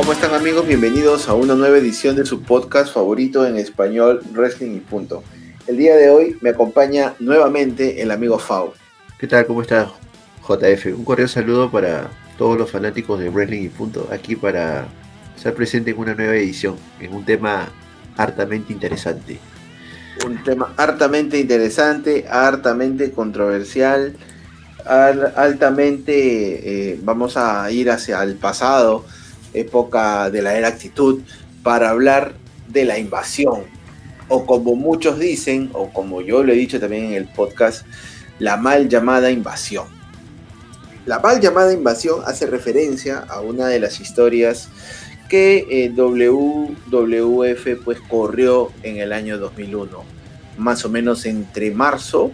¿Cómo están amigos? Bienvenidos a una nueva edición de su podcast favorito en español, Wrestling y Punto. El día de hoy me acompaña nuevamente el amigo Fau. ¿Qué tal? ¿Cómo estás, JF? Un cordial saludo para todos los fanáticos de Wrestling y Punto, aquí para estar presente en una nueva edición, en un tema hartamente interesante. Un tema hartamente interesante, hartamente controversial, altamente eh, vamos a ir hacia el pasado, época de la era actitud, para hablar de la invasión, o como muchos dicen, o como yo lo he dicho también en el podcast, la mal llamada invasión. La mal llamada invasión hace referencia a una de las historias que eh, WWF pues corrió en el año 2001, más o menos entre marzo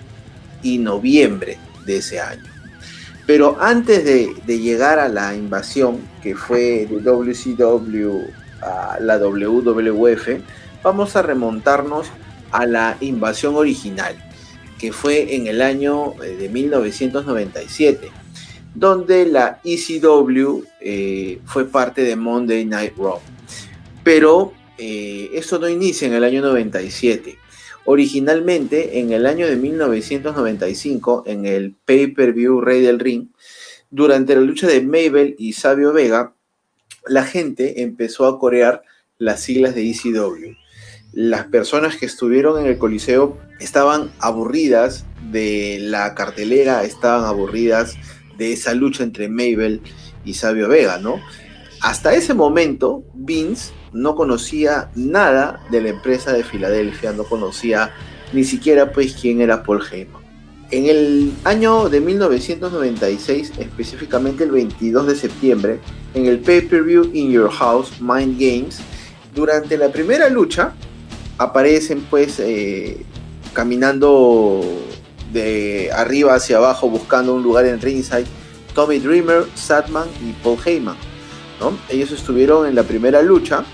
y noviembre de ese año. Pero antes de, llegar a la invasión, que fue de WCW a la WWF, vamos a remontarnos a la invasión original, que fue en el año eh, de 1997, donde la ECW eh, fue parte de Monday Night Raw. Pero eh, esto no inicia en el año 97. Originalmente, en el año de 1995, en el pay-per-view Rey del Ring, durante la lucha de Mabel y Sabio Vega, la gente empezó a corear las siglas de ECW. Las personas que estuvieron en el Coliseo estaban aburridas de la cartelera, estaban aburridas de esa lucha entre Mabel y Sabio Vega, ¿no? Hasta ese momento, Vince no conocía nada de la empresa de Filadelfia, no conocía ni siquiera pues quién era Paul Heyman. En el año de 1996, específicamente el 22 de septiembre, en el pay-per-view In Your House, Mind Games, durante la primera lucha aparecen pues eh, caminando de arriba hacia abajo buscando un lugar en ringside Tommy Dreamer, Sadman y Paul Heyman. Ellos estuvieron en la primera lucha,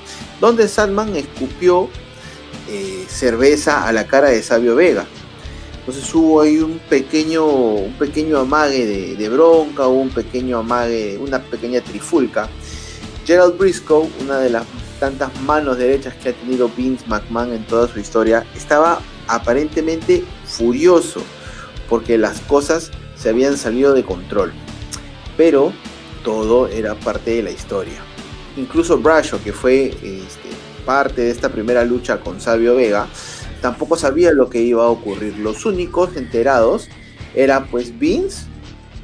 donde Sandman escupió eh, cerveza a la cara de Sabio Vega. Entonces hubo ahí un pequeño, un pequeño amague de, bronca, un pequeño amague, una pequeña trifulca. Gerald Briscoe, una de las tantas manos derechas que ha tenido Vince McMahon en toda su historia, estaba aparentemente furioso porque las cosas se habían salido de control. Pero todo era parte de la historia. Incluso Brasho, que fue este, parte de esta primera lucha con Sabio Vega, tampoco sabía lo que iba a ocurrir. Los únicos enterados eran pues Vince,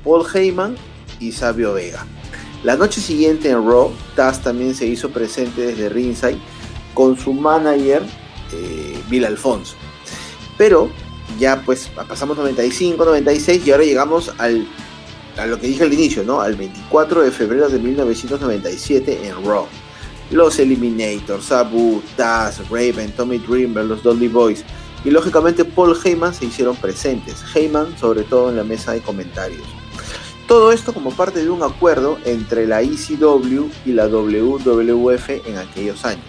Paul Heyman y Sabio Vega. La noche siguiente en Raw, Taz también se hizo presente desde ringside con su manager eh, Bill Alfonso. Pero ya pues pasamos 95, 96 y ahora llegamos al a lo que dije al inicio, ¿no? Al 24 de febrero de 1997 en Raw. Los Eliminators, Sabu, Taz, Raven, Tommy Dreamer, los Dudley Boys y lógicamente Paul Heyman se hicieron presentes. Heyman sobre todo en la mesa de comentarios. Todo esto como parte de un acuerdo entre la ECW y la WWF en aquellos años.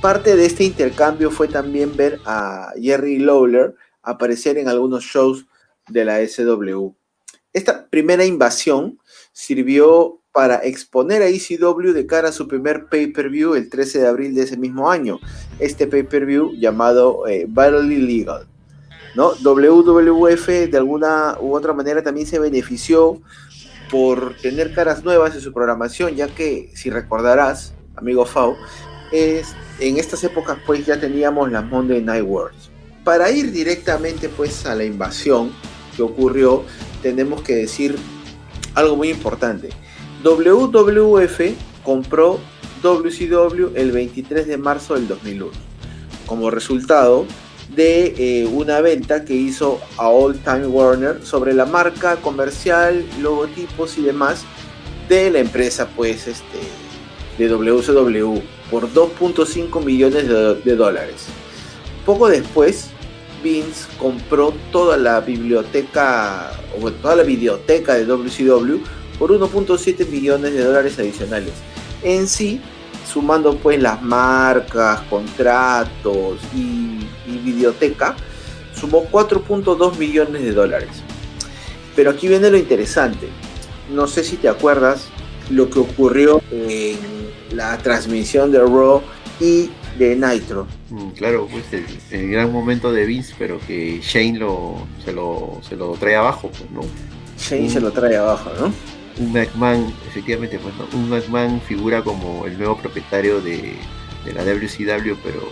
Parte de este intercambio fue también ver a Jerry Lawler aparecer en algunos shows de la SW. Esta primera invasión sirvió para exponer a ECW de cara a su primer pay-per-view el 13 de abril de ese mismo año. Este pay-per-view llamado eh, Battle Illegal. ¿no? WWF de alguna u otra manera también se benefició por tener caras nuevas en su programación, ya que si recordarás, amigo Fau, es, en estas épocas pues ya teníamos las Monday Night Wars. Para ir directamente pues a la invasión que ocurrió, tenemos que decir algo muy importante. WWF compró WCW el 23 de marzo del 2001 como resultado de eh, una venta que hizo a All Time Warner sobre la marca comercial, logotipos y demás de la empresa pues este de WCW por 2.5 millones de dólares. Poco después Vince compró toda la biblioteca, o toda la biblioteca de WCW por 1.7 millones de dólares adicionales. En sí, sumando pues las marcas, contratos y, y biblioteca, sumó 4.2 millones de dólares. Pero aquí viene lo interesante. No sé si te acuerdas lo que ocurrió en la transmisión de Raw y de Nitro. Mm, claro, pues el, gran momento de Vince, pero que Shane lo, se, lo, se lo trae abajo, pues, ¿no? Shane se lo trae abajo, ¿no? Un McMahon, efectivamente, pues, un McMahon figura como el nuevo propietario de, la WCW, pero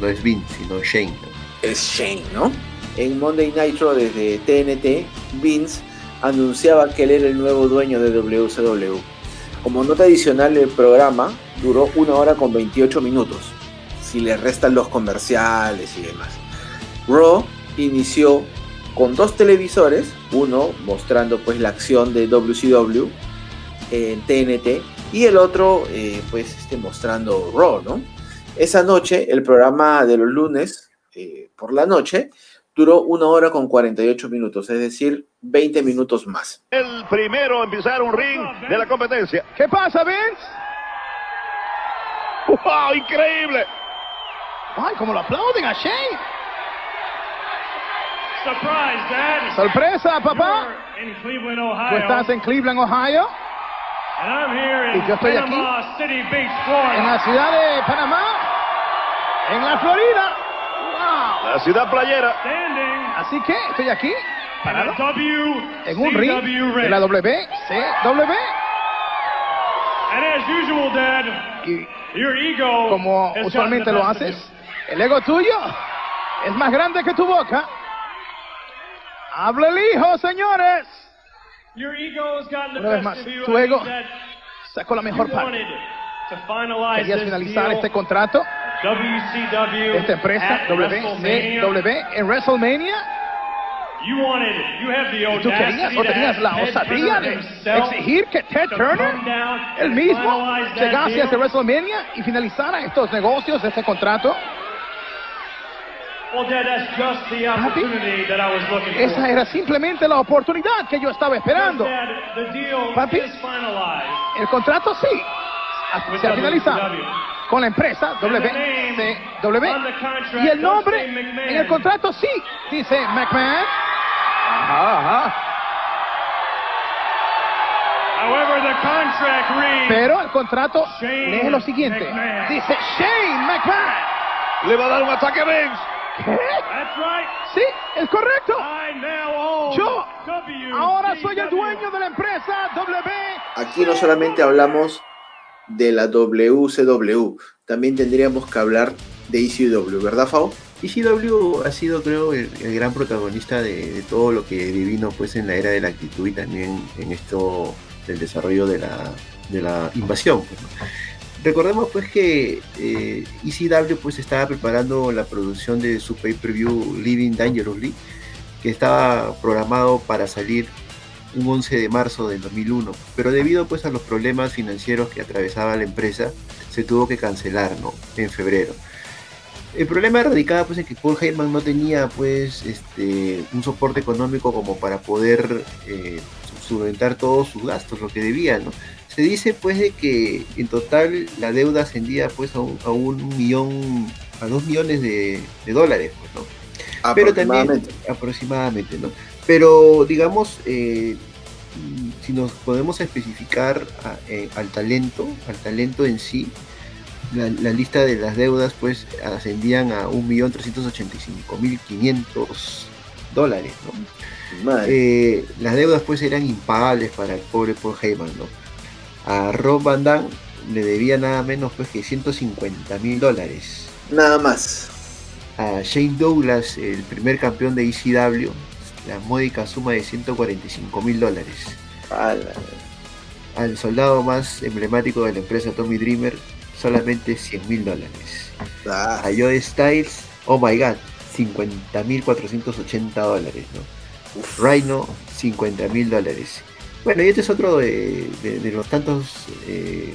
no es Vince, sino Shane. Es Shane, ¿no? En Monday Nitro desde TNT, Vince anunciaba que él era el nuevo dueño de WCW. Como nota adicional, el programa duró una hora con 28 minutos, si le restan los comerciales y demás. Raw inició con dos televisores, uno mostrando pues la acción de WCW en TNT y el otro eh, pues este, mostrando Raw, ¿no? Esa noche, el programa de los lunes eh, por la noche duró una hora con 48 minutos, es decir, 20 minutos más. El primero en pisar un ring de la competencia. ¿Qué pasa, Vince? ¡Wow! ¡Increíble! ¡Ay, como lo aplauden a Shane! Surprise, Dad. ¡Sorpresa, papá! In Cleveland, Ohio. Tú estás en Cleveland, Ohio. And I'm here in Y yo estoy aquí, Panama City Beach, Florida. En la ciudad de Panamá, en la Florida. ¡Wow! La ciudad playera. Standing Así que estoy aquí, parado, en un ring de la WCW. And as usual, Dad, Y your ego como usualmente lo haces. El ego tuyo es más grande que tu boca. Habla el hijo, señores. Una vez más, tu ego Sacó la mejor parte. Querías finalizar este contrato, WCW esta empresa. WCW, en WrestleMania. You wanted, you have the Y tú querías o tenías la osadía de exigir que Ted Turner, el mismo, llegase a deal. este WrestleMania y finalizara estos negocios, este contrato. Well, Dad, that's just the opportunity that I was looking for. Esa era simplemente la oportunidad que yo estaba esperando. Papi. El contrato sí, With se ha finalizado WCW. con la empresa WCW the contract y el nombre en el contrato sí dice McMahon. Ajá, ajá. However, the contract reads, Pero el contrato Shane lee lo siguiente. McMahon. Dice Shane McMahon. Le va a dar un ataque a Vince. ¿Qué? that's right, Sí, es correcto. I now own Yo ahora soy el dueño de la empresa W. Aquí no solamente hablamos de la WCW, también tendríamos que hablar de ECW, ¿verdad, Fao? ECW ha sido, creo, el, el gran protagonista de, de todo lo que vino pues, en la era de la actitud y también en esto del desarrollo de la, de la invasión. pues, ¿no? Recordemos pues que eh, ECW pues estaba preparando la producción de su pay-per-view Living Dangerously, que estaba programado para salir un 11 de marzo del 2001, pero debido pues a los problemas financieros que atravesaba la empresa, se tuvo que cancelar, ¿no? En febrero. El problema radicaba pues en que Paul Heyman no tenía pues este un soporte económico como para poder eh, solventar todos sus gastos, lo que debía, ¿no? Se dice pues de que en total la deuda ascendía pues a un, a un millón, a dos millones de, de dólares, pues, ¿no? Pero también Aproximadamente. ¿no? Pero digamos, eh, si nos podemos especificar a- eh, al talento, al talento en sí, la, la lista de las deudas pues ascendían a 1.385.500 dólares, ¿no? Eh, las deudas pues eran impagables para el pobre Paul Heyman, ¿no? A Rob Van Dam le debía nada menos pues que 150 mil dólares. Nada más. A Shane Douglas, el primer campeón de ECW, la módica suma de 145 mil dólares. Al soldado más emblemático de la empresa Tommy Dreamer, solamente 100 mil dólares. Ah, A Joe Styles, oh my god, 50 mil 480 dólares, ¿no? uf. Rhino, 50 mil dólares. Bueno, y este es otro de, de- de los tantos eh,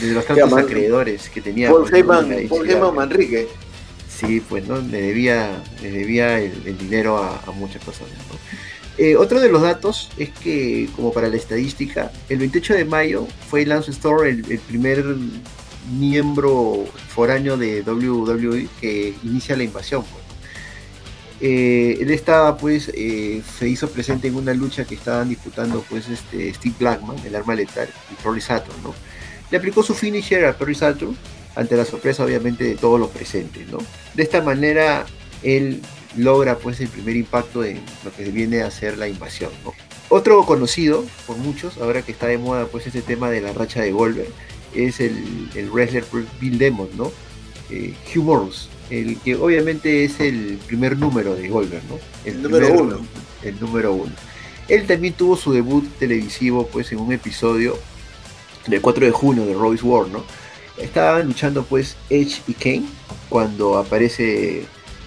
de los tantos man- acreedores que tenía Paul. Heyman, Paul. Heyman Manrique. Sí, pues no, le debía, le debía el, el dinero a, a muchas personas. ¿no? Eh, otro de los datos es que, como para la estadística, el 28 de mayo fue Lance Storm el, el primer miembro foráneo de WWE que inicia la invasión. pues. Eh, él estaba, pues, eh, se hizo presente en una lucha que estaban disputando, pues, este Steve Blackman, el arma letal, y Rory Saturn, ¿no? le aplicó su finisher a Perry Saturn ante la sorpresa obviamente de todos los presentes, ¿no? De esta manera él logra pues el primer impacto en lo que viene a ser la invasión. Otro conocido por muchos, ahora que está de moda pues este tema de la racha de Goldberg, es el, el wrestler Bill Demon, ¿no? Eh, Hugh Morris, el que obviamente es el primer número de Goldberg, ¿no? El, número uno. El número uno. Él también tuvo su debut televisivo pues en un episodio del 4 de junio de Royce War, ¿no? Estaban luchando pues Edge y Kane cuando aparece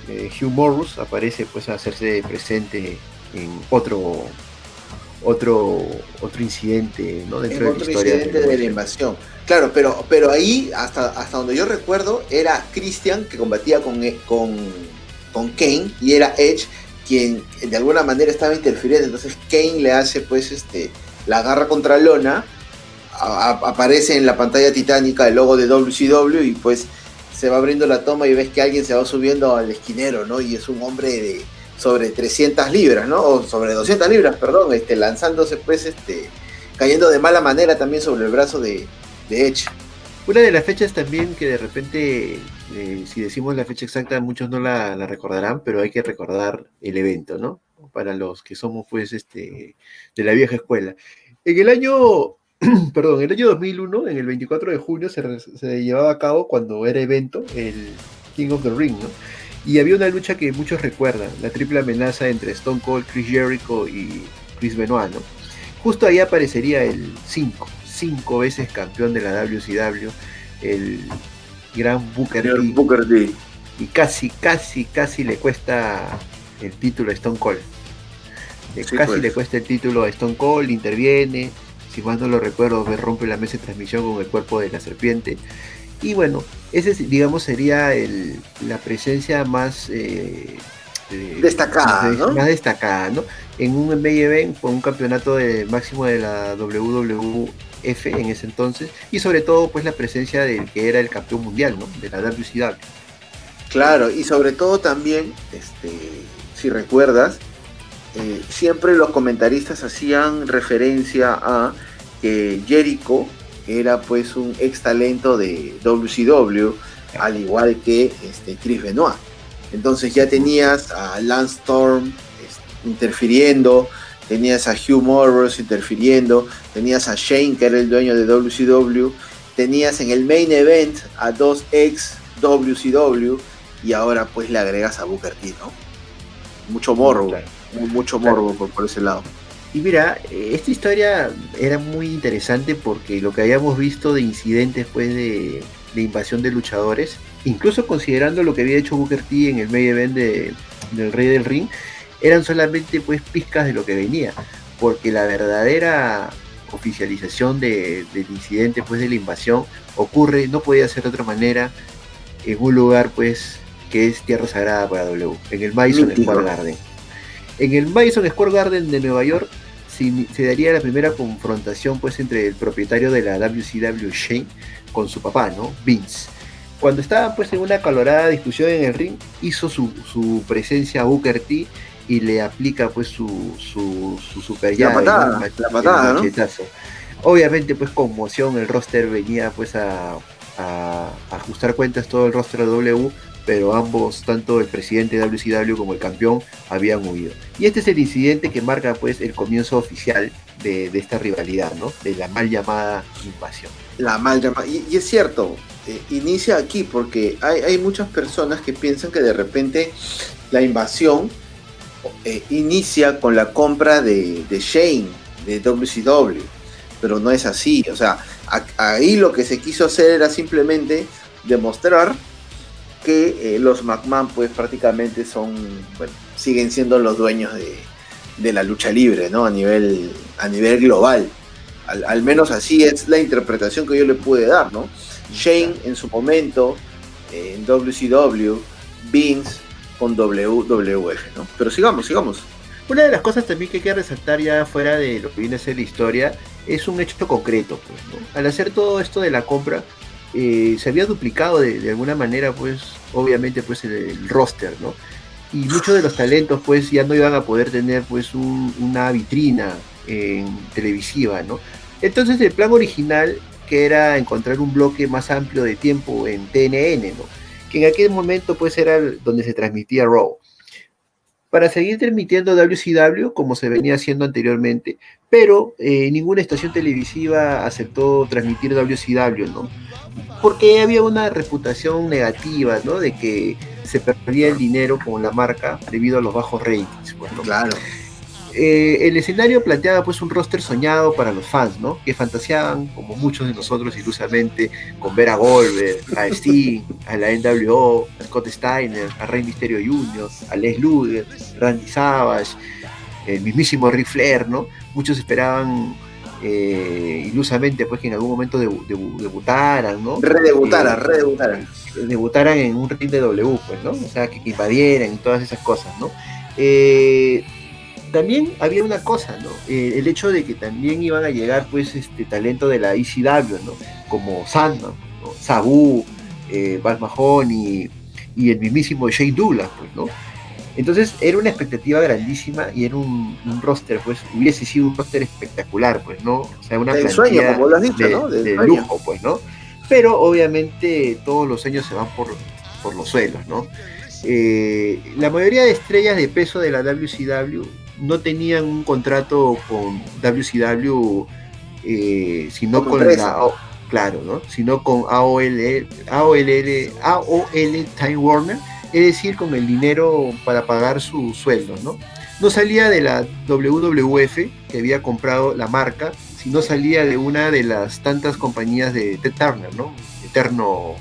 eh, Hugh Morris, aparece pues a hacerse presente en otro otro otro incidente, ¿no? Dentro de la historia incidente de, la invasión. Claro, pero, pero ahí, hasta, hasta donde yo recuerdo, era Christian que combatía con, eh, con, con Kane y era Edge quien de alguna manera estaba interfiriendo. Entonces Kane le hace pues este la garra contra Lona, aparece en la pantalla titánica el logo de WCW y pues se va abriendo la toma y ves que alguien se va subiendo al esquinero, ¿no? Y es un hombre de sobre 300 libras, ¿no? O sobre 200 libras, perdón, este, lanzándose pues este, cayendo de mala manera también sobre el brazo de, de Edge. Una de las fechas también que de repente, eh, si decimos la fecha exacta, muchos no la, recordarán, pero hay que recordar el evento, ¿no? Para los que somos, pues, este, de la vieja escuela. En el año, perdón, en el año 2001, en el 24 de junio, se, se llevaba a cabo cuando era evento el King of the Ring, ¿no? Y había una lucha que muchos recuerdan, la triple amenaza entre Stone Cold, Chris Jericho y Chris Benoit, ¿no? Justo ahí aparecería el 5, cinco veces campeón de la WCW, el gran Booker T. Y casi, casi, casi le cuesta el título a Stone Cold. casi pues. le cuesta el título a Stone Cold, interviene, si más no lo recuerdo, rompe la mesa de transmisión con el cuerpo de la serpiente. Y bueno, ese digamos sería la presencia más eh, destacada, más, destacada, ¿no? En un main event con un campeonato de máximo de la WWF en ese entonces y sobre todo pues la presencia del que era el campeón mundial, ¿no? De la WCW. Claro, y sobre todo también, este, si recuerdas, eh, siempre los comentaristas hacían referencia a que Jericho era pues un ex talento de WCW, al igual que este, Chris Benoit. Entonces ya tenías a Lance Storm este, interfiriendo, tenías a Hugh Morris interfiriendo, tenías a Shane, que era el dueño de WCW, tenías en el main event a dos ex WCW y ahora pues le agregas a Booker T, ¿no? Mucho morbo, mucho morbo por, ese lado. Y mira, esta historia era muy interesante porque lo que habíamos visto de incidentes pues de, de invasión de luchadores incluso considerando lo que había hecho Booker T en el main event del Rey del Ring, eran solamente pues pizcas de lo que venía, porque la verdadera oficialización del incidente pues de la invasión ocurre, no podía ser de otra manera, en un lugar pues que es tierra sagrada para W, en el Madison Square Garden. En el Madison Square Garden de Nueva York se, se, daría la primera confrontación pues entre el propietario de la WCW Shane con su papá, ¿no? Vince. Cuando estaba pues en una calorada discusión en el ring, hizo su, presencia a Booker T y le aplica pues su, su, su super llave, la patada, Obviamente pues conmoción, el roster venía pues a, ajustar cuentas todo el roster de W, pero ambos, tanto el presidente de WCW como el campeón, habían huido. Y este es el incidente que marca pues el comienzo oficial de, esta rivalidad, ¿no? De la mal llamada invasión. La mal llamada, y es cierto, eh, inicia aquí porque hay, muchas personas que piensan que de repente la invasión eh, inicia con la compra de, Shane, de WCW, pero no es así. O sea, ahí lo que se quiso hacer era simplemente demostrar que eh, los McMahon pues prácticamente son, bueno, siguen siendo los dueños de, la lucha libre, ¿no? A nivel, a nivel global. Al, al, menos así es la interpretación que yo le pude dar, ¿no? Shane en su momento en WCW, Vince con WWF, ¿no? Pero sigamos, sigamos. Una de las cosas también que hay que resaltar ya fuera de lo que viene a ser la historia es un hecho concreto. Pues, ¿no? Al hacer todo esto de la compra, eh, se había duplicado de, alguna manera, pues, obviamente, pues, el, roster, ¿no? Y muchos de los talentos, pues, ya no iban a poder tener, pues, una vitrina televisiva, ¿no? Entonces, el plan original que era encontrar un bloque más amplio de tiempo en TNN, ¿no? que en aquel momento pues era donde se transmitía Raw. Para seguir transmitiendo WCW como se venía haciendo anteriormente, pero eh, ninguna estación televisiva aceptó transmitir WCW, ¿no? Porque había una reputación negativa, ¿no? De que se perdía el dinero con la marca debido a los bajos ratings. Pues, Claro. Eh, el escenario planteaba pues un roster soñado para los fans, ¿no? Que fantaseaban, como muchos de nosotros ilusamente, con ver a Goldberg, a Sting, a la NWO, a Scott Steiner, a Rey Mysterio Jr., a Les Luger, Randy Savage, el mismísimo Ric Flair, ¿no? Muchos esperaban eh, ilusamente pues que en algún momento debu- debu- debutaran, ¿no? Redebutaran, Eh, redebutaran. debutaran en un ring de W, pues, ¿no? O sea, que, que invadieran y todas esas cosas, ¿no? Eh, también había una cosa, ¿no? Eh, el hecho de que también iban a llegar, pues, este talento de la ECW, ¿no? Como Sandman, ¿no? Sabu, eh, Mahoney y el mismísimo Shane Douglas, pues, ¿no? Entonces era una expectativa grandísima y era un, un roster, pues, hubiese sido un roster espectacular, pues, ¿no? O sea, una sueño, como lo has dicho, de, ¿no? De lujo, pues, ¿no? Pero obviamente todos los años se van por, por los suelos, ¿no? Eh, la mayoría de estrellas de peso de la WCW no tenían un contrato con WCW, eh, sino con empresa. la, claro, ¿no? Sino con AOL, AOL, AOL Time Warner, es decir, con el dinero para pagar sus sueldos, ¿no? No salía de la WWF que había comprado la marca, sino salía de una de las tantas compañías de Ted Turner, ¿no? Eterno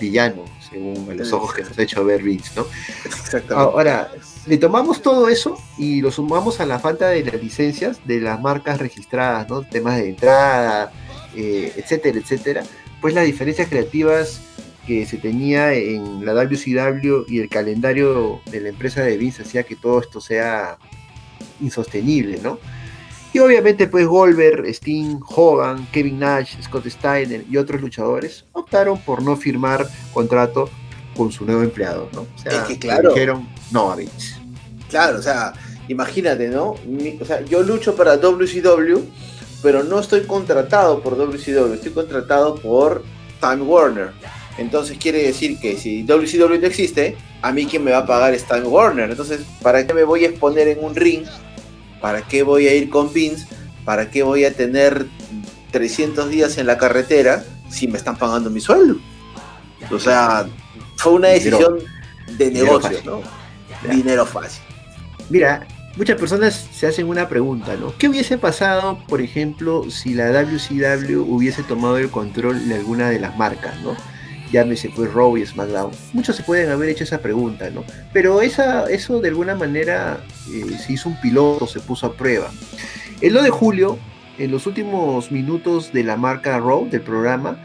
villano, según a los ojos que nos ha hecho ver Vince, ¿no? Exactamente. Ahora, le tomamos todo eso y lo sumamos a la falta de las licencias de las marcas registradas, ¿no? Temas de entrada, eh, etcétera, etcétera. Pues las diferencias creativas que se tenía en la WCW y el calendario de la empresa de Vince hacía que todo esto sea insostenible, ¿no? Y obviamente pues Goldberg, Sting, Hogan, Kevin Nash, Scott Steiner y otros luchadores optaron por no firmar contrato con su nuevo empleador, ¿no? O sea, Es que claro. dijeron no a Vince. Claro, o sea, imagínate, ¿no? Mi- o sea, yo lucho para WCW, pero no estoy contratado por WCW, estoy contratado por Time Warner. Entonces quiere decir que si WCW no existe, a mí quien me va a pagar es Time Warner. Entonces, ¿para qué me voy a exponer en un ring? ¿Para qué voy a ir con Vince? ¿Para qué voy a tener 300 días en la carretera si me están pagando mi sueldo? O sea, fue una Dinero- decisión de dinero negocio, fácil. ¿no? Ya. Dinero fácil. Mira, muchas personas se hacen una pregunta, ¿no? ¿Qué hubiese pasado, por ejemplo, si la WCW hubiese tomado el control de alguna de las marcas, ¿no? Llámese pues Raw y SmackDown. Muchos se pueden haber hecho esa pregunta, ¿no? Pero esa, eso de alguna manera eh, se hizo un piloto, se puso a prueba. El 2 de julio, en los últimos minutos de la marca Raw, del programa,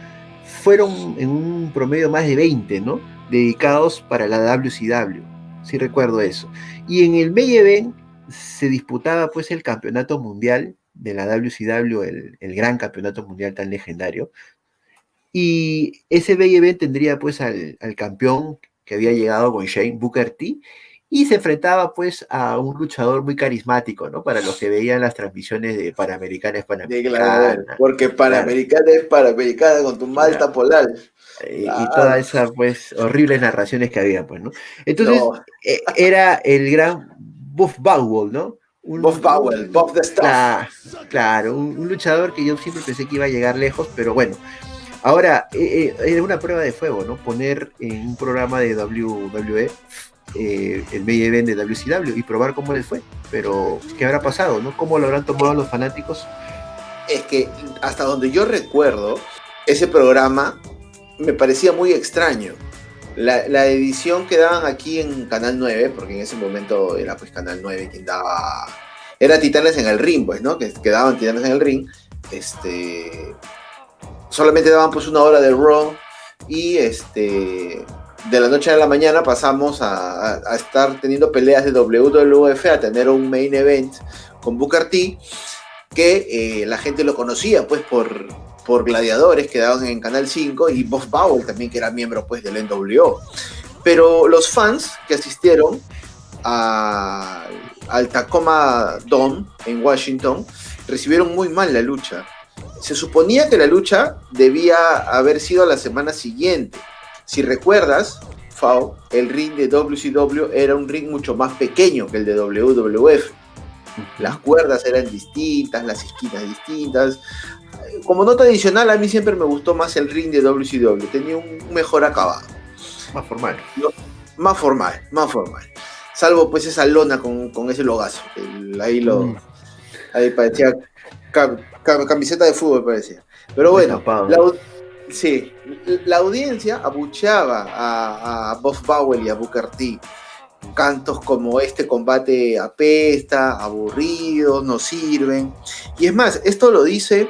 fueron en un promedio más de 20, ¿no? Dedicados para la WCW. Sí recuerdo eso. Y en el May Event se disputaba pues el campeonato mundial de la WCW, el, el gran campeonato mundial tan legendario. Y ese Event tendría pues al, al campeón que había llegado con Shane Booker T. Y se enfrentaba pues a un luchador muy carismático, ¿no? Para los que veían las transmisiones de Panamericanas, De Panamericanas. claro, porque Panamericana es Panamericana con tu malta polar. eh, y Claro. todas esas pues horribles narraciones que había, pues, ¿no? Entonces, No, eh, era el gran Buff Bagwell, ¿no? Un- Buff Powell, Buff the. Cla- Claro, un, un luchador que yo siempre pensé que iba a llegar lejos, pero bueno. Ahora, eh, eh, era una prueba de fuego, ¿no? Poner en un programa de WWE eh, el main event de WCW y probar cómo les fue. Pero, ¿qué habrá pasado, no? ¿Cómo lo habrán tomado los fanáticos? Es que hasta donde yo recuerdo, ese programa me parecía muy extraño. La, la edición que daban aquí en Canal 9, porque en ese momento era pues Canal 9 quien daba... Era Titanes en el Ring, pues, ¿no? Que, que daban Titanes en el Ring. Este... Solamente daban pues una hora de Raw y este... De la noche a la mañana pasamos a, estar teniendo peleas de WWF a tener un main event con Booker T que eh, la gente lo conocía pues por, por gladiadores que daban en Canal 5 y Buff Powell también que era miembro pues del NWO. Pero los fans que asistieron a- al Tacoma Dome en Washington recibieron muy mal la lucha. Se suponía que la lucha debía haber sido la semana siguiente. Si recuerdas, Fao, el ring de WCW era un ring mucho más pequeño que el de WWF. Las cuerdas eran distintas, las esquinas distintas. Como nota adicional, a mí siempre me gustó más el ring de WCW. Tenía un mejor acabado. Más formal. más formal, más formal. Salvo pues esa lona con, ese logazo. ahí lo. Mm. Ahí parecía camiseta de fútbol, parecía. Pero bueno, la, sí, la audiencia abucheaba a, a Bob Bowell y a Booker T. Cantos como este combate apesta, aburrido, no sirven. Y es más, esto lo dice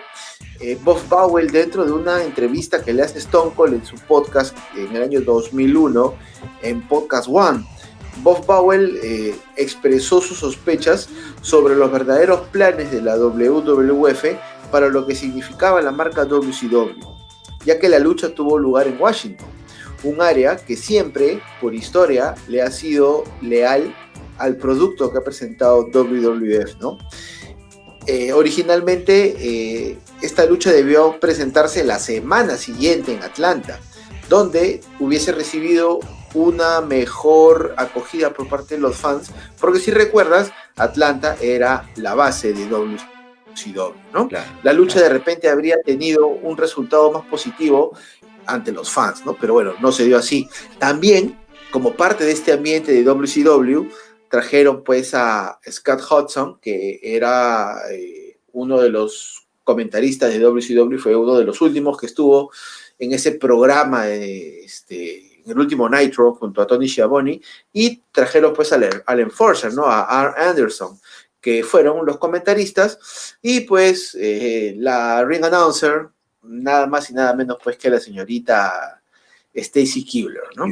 eh, Bob Bowell dentro de una entrevista que le hace Stone Cold en su podcast en el año 2001, en Podcast One. Bob Bowell eh, expresó sus sospechas sobre los verdaderos planes de la WWF para lo que significaba la marca WCW, ya que la lucha tuvo lugar en Washington, un área que siempre, por historia, le ha sido leal al producto que ha presentado WWF, ¿no? Eh, originalmente eh, esta lucha debió presentarse la semana siguiente en Atlanta, donde hubiese recibido una mejor acogida por parte de los fans, porque si recuerdas, Atlanta era la base de WCW, ¿no? la lucha de repente habría tenido un resultado más positivo ante los fans, ¿no? Pero bueno, no se dio así. También, como parte de este ambiente de WCW, trajeron pues a Scott Hudson, que era eh, uno de los comentaristas de WCW, fue uno de los últimos que estuvo en ese programa, este, en el último Nitro, junto a Tony Schiavone, y trajeron pues al, Enforcer, ¿no? A R. Anderson, que fueron los comentaristas, y pues eh, la ring announcer, nada más y nada menos pues que la señorita Stacy Kubler, ¿no?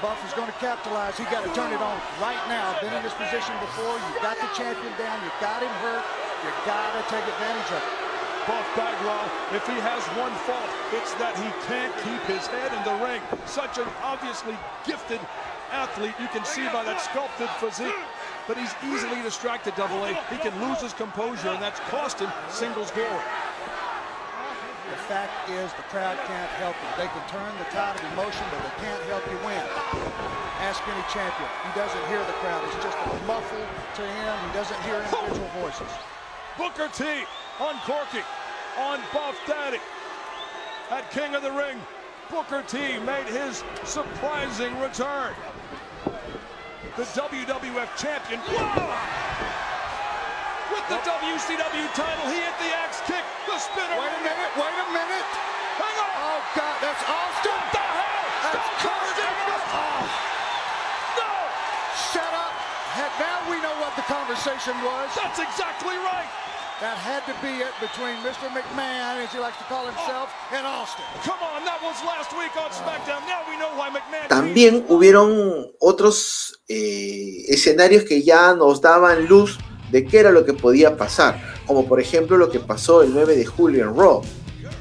Is going to capitalize. He got to turn it on right now. Been in this position before. You've got the champion down. You've got him hurt. You've got to take advantage of it. Buff Bagwell, if he has one fault, it's that he can't keep his head in the ring. Such an obviously gifted athlete. You can see by that sculpted physique. But he's easily distracted, Double A. He can lose his composure, and that's cost him singles glory. The fact is the crowd can't help you. They can turn the tide of emotion, but they can't help you win. Ask any champion. He doesn't hear the crowd. It's just a muffle to him. He doesn't hear individual voices. Booker T uncorking on Buff Daddy. At King of the Ring, Booker T made his surprising return. The WWF champion. Whoa! With the WCW title. He hit the axe kick, the spinner. Wait a minute, wait a minute. Hang on. Oh, God, that's Austin. What the hell? That's Austin. Oh. No. Shut up. Now we know what the conversation was. That's exactly right. That had to be it between Mr. McMahon, as he likes to call himself, and Austin. Come on, that was last week on SmackDown. Now we know why McMahon. También hubieron otros eh, escenarios que ya nos daban luz de qué era lo que podía pasar, como por ejemplo lo que pasó el 9 de julio en Raw.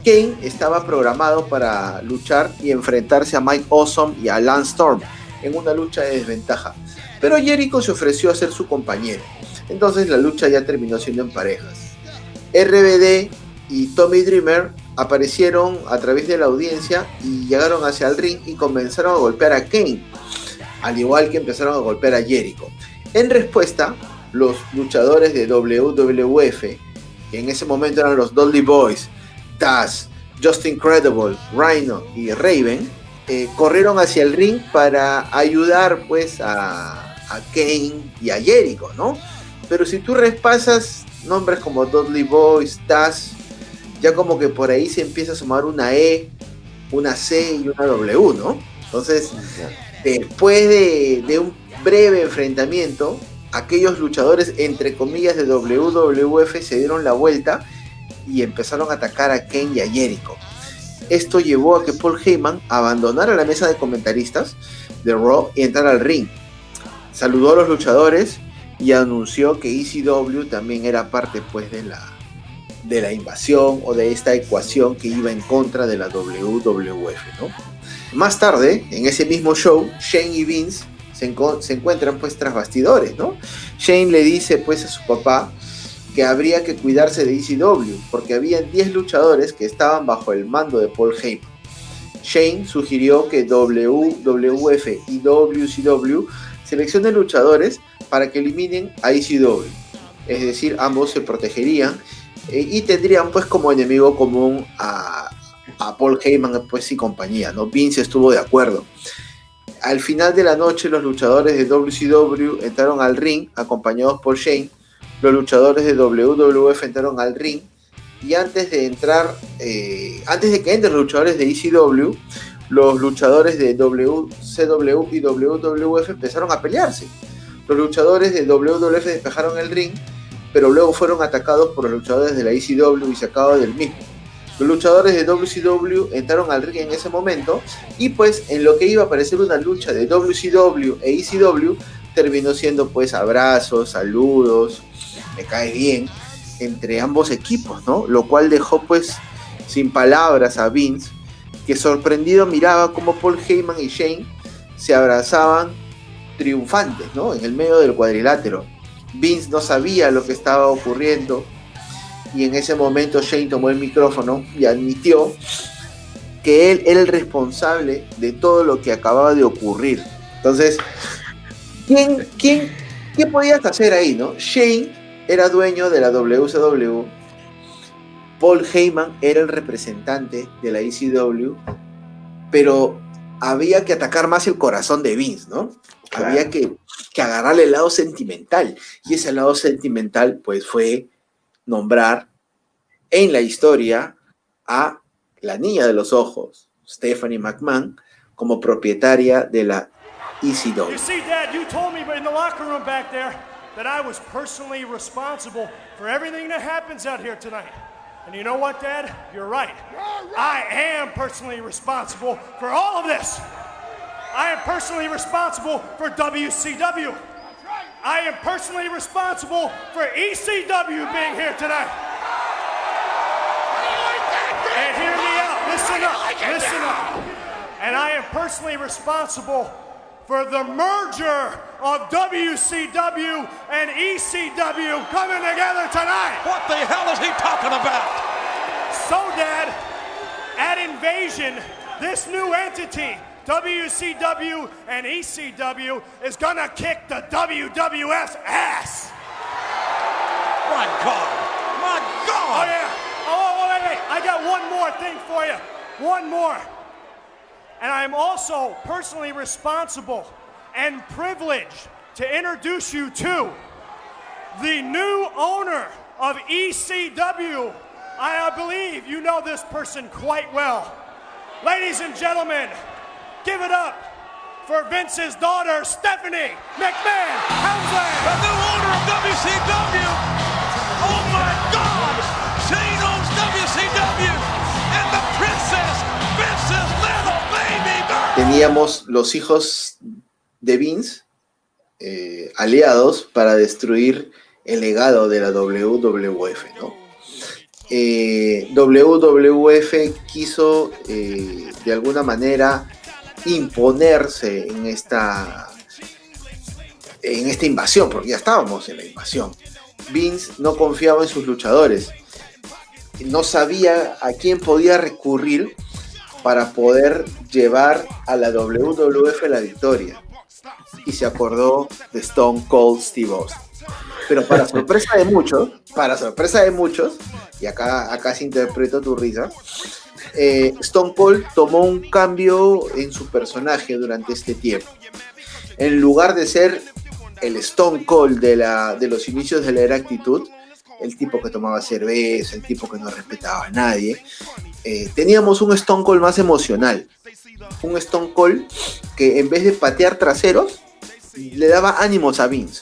Kane estaba programado para luchar y enfrentarse a Mike Awesome y a Lance Storm en una lucha de desventaja, pero Jericho se ofreció a ser su compañero, entonces la lucha ya terminó siendo en parejas. RBD y Tommy Dreamer aparecieron a través de la audiencia y llegaron hacia el ring y comenzaron a golpear a Kane, al igual que empezaron a golpear a Jericho. En respuesta, los luchadores de WWF, que en ese momento eran los Dudley Boys, Taz, Just Incredible, Rhino y Raven, eh, corrieron hacia el ring para ayudar pues a, a, Kane y a Jericho, ¿no? Pero si tú repasas nombres como Dudley Boys, Taz, ya como que por ahí se empieza a sumar una E, una C y una W, ¿no? Entonces, después de, de un breve enfrentamiento, aquellos luchadores, entre comillas, de WWF se dieron la vuelta y empezaron a atacar a Ken y a Jericho. Esto llevó a que Paul Heyman abandonara la mesa de comentaristas de Raw y entrar al ring. Saludó a los luchadores y anunció que ECW también era parte pues de la, de la invasión o de esta ecuación que iba en contra de la WWF. Más tarde, en ese mismo show, Shane y Vince se, encuentran pues tras bastidores. ¿no? Shane le dice pues a su papá que habría que cuidarse de ECW porque había 10 luchadores que estaban bajo el mando de Paul Heyman. Shane sugirió que WWF y WCW seleccionen luchadores para que eliminen a ECW. Es decir, ambos se protegerían eh, y tendrían pues como enemigo común a, a Paul Heyman pues, y compañía. ¿no? Vince estuvo de acuerdo. Al final de la noche los luchadores de WCW entraron al ring acompañados por Shane. Los luchadores de WWF entraron al ring y antes de entrar, eh, antes de que entren los luchadores de ECW, los luchadores de WCW y WWF empezaron a pelearse. Los luchadores de WWF despejaron el ring, pero luego fueron atacados por los luchadores de la ECW y sacados del mismo. Los luchadores de WCW entraron al ring en ese momento y pues en lo que iba a parecer una lucha de WCW e ECW terminó siendo pues abrazos, saludos, me cae bien, entre ambos equipos, ¿no? Lo cual dejó pues sin palabras a Vince, que sorprendido miraba como Paul Heyman y Shane se abrazaban triunfantes, ¿no? En el medio del cuadrilátero. Vince no sabía lo que estaba ocurriendo y en ese momento Shane tomó el micrófono y admitió que él era el responsable de todo lo que acababa de ocurrir. Entonces, ¿quién, quién, ¿qué podías hacer ahí, no? Shane era dueño de la WCW, Paul Heyman era el representante de la ECW, pero había que atacar más el corazón de Vince, ¿no? Había que, que agarrarle el lado sentimental. Y ese lado sentimental, pues, fue nombrar en la historia a la niña de los ojos, Stephanie McMahon, como propietaria de la back there that I was personally responsible for everything that happens out here tonight. And you know what, Dad? You're right. I am personally responsible for all of this. I am personally responsible for WCW. I am personally responsible for ECW being here tonight. And hear me out. Listen up. Listen up. And I am personally responsible for the merger of WCW and ECW coming together tonight. What the hell is he talking about? So, Dad, at Invasion, this new entity, WCW and ECW, is gonna kick the WWF's ass. My God! My God. Oh, yeah. Oh, oh, oh, wait, wait. I got one more thing for you. One more. And I'm also personally responsible and privileged to introduce you to the new owner of ECW. I believe you know this person quite well. Ladies and gentlemen, give it up for Vince's daughter, Stephanie McMahon The Housley. new owner of WCW! Oh my God! Shane owns WCW! And the princess, Vince's little baby girl! Teníamos los hijos de Vince eh, aliados para destruir el legado de la WWF, ¿no? Eh, WWF quiso eh, de alguna manera imponerse en esta en esta invasión, porque ya estábamos en la invasión. Vince no confiaba en sus luchadores, no sabía a quién podía recurrir para poder llevar a la WWF la victoria. Y se acordó de Stone Cold Steve Austin. Pero para sorpresa de muchos, para sorpresa de muchos, y acá, acá se interpretó tu risa, eh, Stone Cold tomó un cambio en su personaje durante este tiempo. En lugar de ser el Stone Cold de, la, de los inicios de la era actitud, el tipo que tomaba cerveza, el tipo que no respetaba a nadie, eh, teníamos un Stone Cold más emocional. Un Stone Cold que en vez de patear traseros, le daba ánimos a Vince.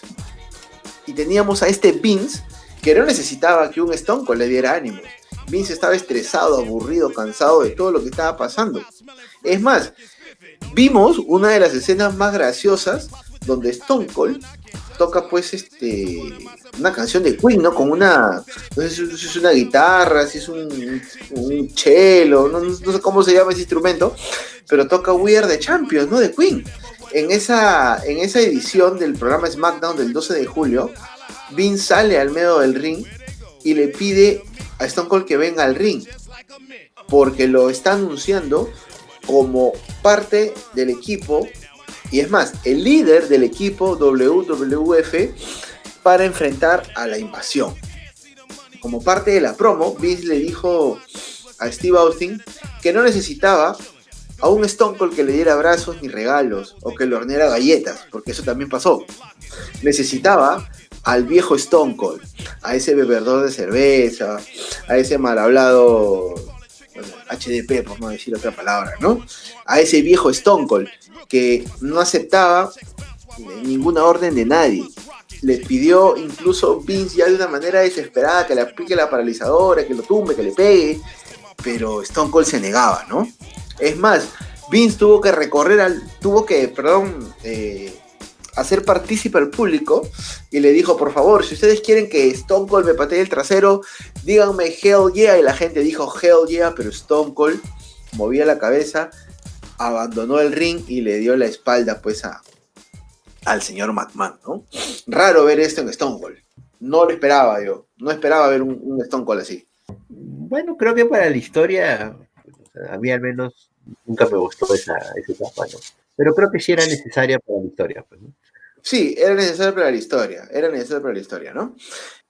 Y teníamos a este Vince que no necesitaba que un Stone Cold le diera ánimos. Vince estaba estresado, aburrido, cansado de todo lo que estaba pasando. Es más, vimos una de las escenas más graciosas donde Stone Cold toca pues este una canción de Queen, ¿no? Con una, no sé si es una guitarra, si es un, un cello, no, sé cómo se llama ese instrumento, pero toca We Are the Champions, ¿no? De Queen. En esa, en esa edición del programa SmackDown del 12 de julio, Vince sale al medio del ring y le pide a Stone Cold que venga al ring, porque lo está anunciando como parte del equipo y es más, el líder del equipo WWF para enfrentar a la invasión. Como parte de la promo, Vince le dijo a Steve Austin que no necesitaba a un Stone Cold que le diera abrazos ni regalos o que le horneara galletas, porque eso también pasó. Necesitaba al viejo Stone Cold, a ese bebedor de cerveza, a ese mal hablado HDP, por no decir otra palabra, ¿no? A ese viejo Stone Cold que no aceptaba ninguna orden de nadie. Le pidió incluso Vince ya de una manera desesperada que le aplique la paralizadora, que lo tumbe, que le pegue, pero Stone Cold se negaba, ¿no? Es más, Vince tuvo que recorrer al, tuvo que, perdón, eh, hacer partícipe al público y le dijo, por favor, si ustedes quieren que Stone Cold me patee el trasero, díganme Hell Yeah. Y la gente dijo Hell Yeah, pero Stone Cold movía la cabeza, abandonó el ring y le dio la espalda pues a, al señor McMahon, ¿no? Raro ver esto en Stone Cold. No lo esperaba yo. No esperaba ver un, Stone Cold así. Bueno, creo que para la historia, a mí al menos nunca me gustó esa, esa etapa, ¿no? Pero creo que sí era necesaria para la historia, pues, ¿no? Sí, era necesario para la historia, era necesario para la historia, ¿no?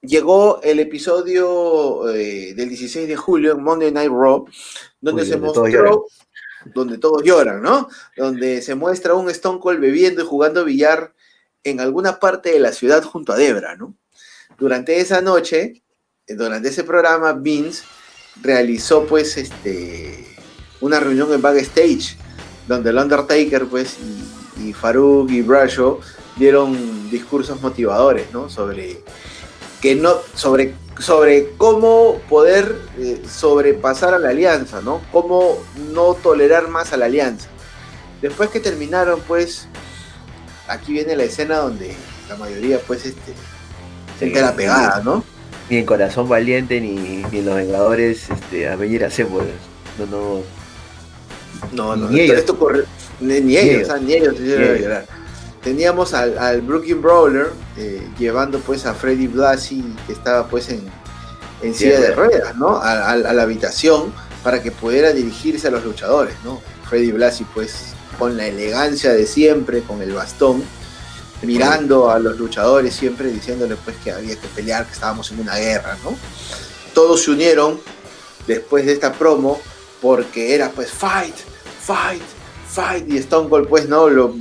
Llegó el episodio eh, del 16 de julio en Monday Night Raw, donde se mostró, donde todos lloran, ¿no? Donde se muestra un Stone Cold bebiendo y jugando billar en alguna parte de la ciudad junto a Debra, ¿no? Durante esa noche, eh, durante ese programa, Vince realizó pues este, una reunión en backstage, donde el Undertaker pues y, y Farouk y Bradshaw dieron discursos motivadores, ¿no? Sobre que no, sobre, sobre cómo poder eh, sobrepasar a la alianza, ¿no? Cómo no tolerar más a la alianza. Después que terminaron, pues, aquí viene la escena donde la mayoría, pues, este, se queda pegada, ¿no? Ni en Corazón Valiente ni, ni en Los Vengadores este, a venir a hacer, pues, no, no. No, no, ni ellos. Esto corre, ni, ellos, O sea, ni ellos se hicieron llorar teníamos al, Brooklyn Brawler eh, llevando pues a Freddy Blasi que estaba pues en, en silla de ruedas, ¿no? A, la habitación para que pudiera dirigirse a los luchadores, ¿no? Freddy Blasi pues con la elegancia de siempre, con el bastón, mirando a los luchadores siempre diciéndoles pues que había que pelear, que estábamos en una guerra, ¿no? Todos se unieron después de esta promo porque era pues fight, fight, fight. Y Stone Cold pues no lo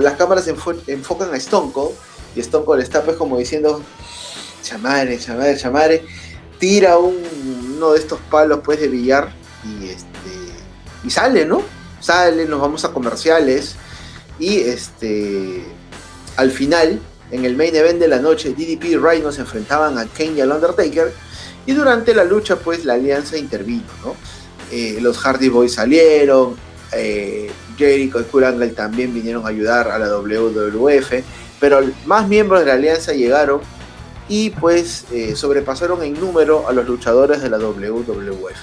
las cámaras enfocan a Stone Cold y Stone Cold está pues como diciendo chamare, chamare, chamare, tira uno de estos palos pues de billar y este y sale, ¿no? Sale, nos vamos a comerciales. Y este al final en el main event de la noche DDP y Rhino se enfrentaban a Kane y al Undertaker y durante la lucha pues la alianza intervino, ¿no? Eh, los Hardy Boys salieron, eh, Jericho y Kurt también vinieron a ayudar a la WWF, pero más miembros de la alianza llegaron y pues eh, sobrepasaron en número a los luchadores de la WWF.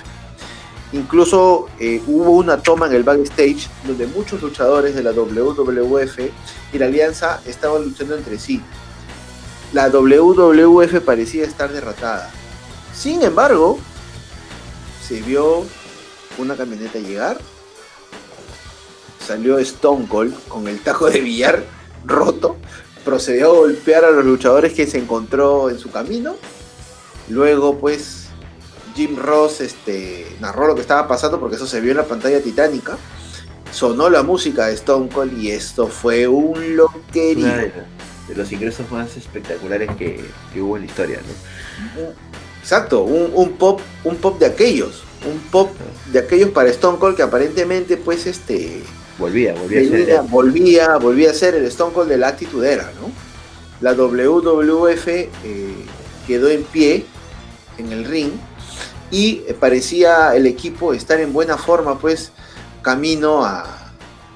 Incluso eh, hubo una toma en el backstage donde muchos luchadores de la WWF y la alianza estaban luchando entre sí. La WWF parecía estar derrotada. Sin embargo, se vio una camioneta llegar salió Stone Cold con el tajo de billar roto, procedió a golpear a los luchadores que se encontró en su camino. Luego, pues, Jim Ross este, narró lo que estaba pasando porque eso se vio en la pantalla titánica. Sonó la música de Stone Cold y esto fue un loquerío. De, los ingresos más espectaculares que, hubo en la historia, Exacto, un, un, pop, un pop de aquellos, un pop de aquellos para Stone Cold que aparentemente pues este Volvía, volvía a ser. Volvía, volvía a ser el Stone Cold de la actitudera, ¿no? La WWF eh, quedó en pie en el ring y parecía el equipo estar en buena forma, pues camino a,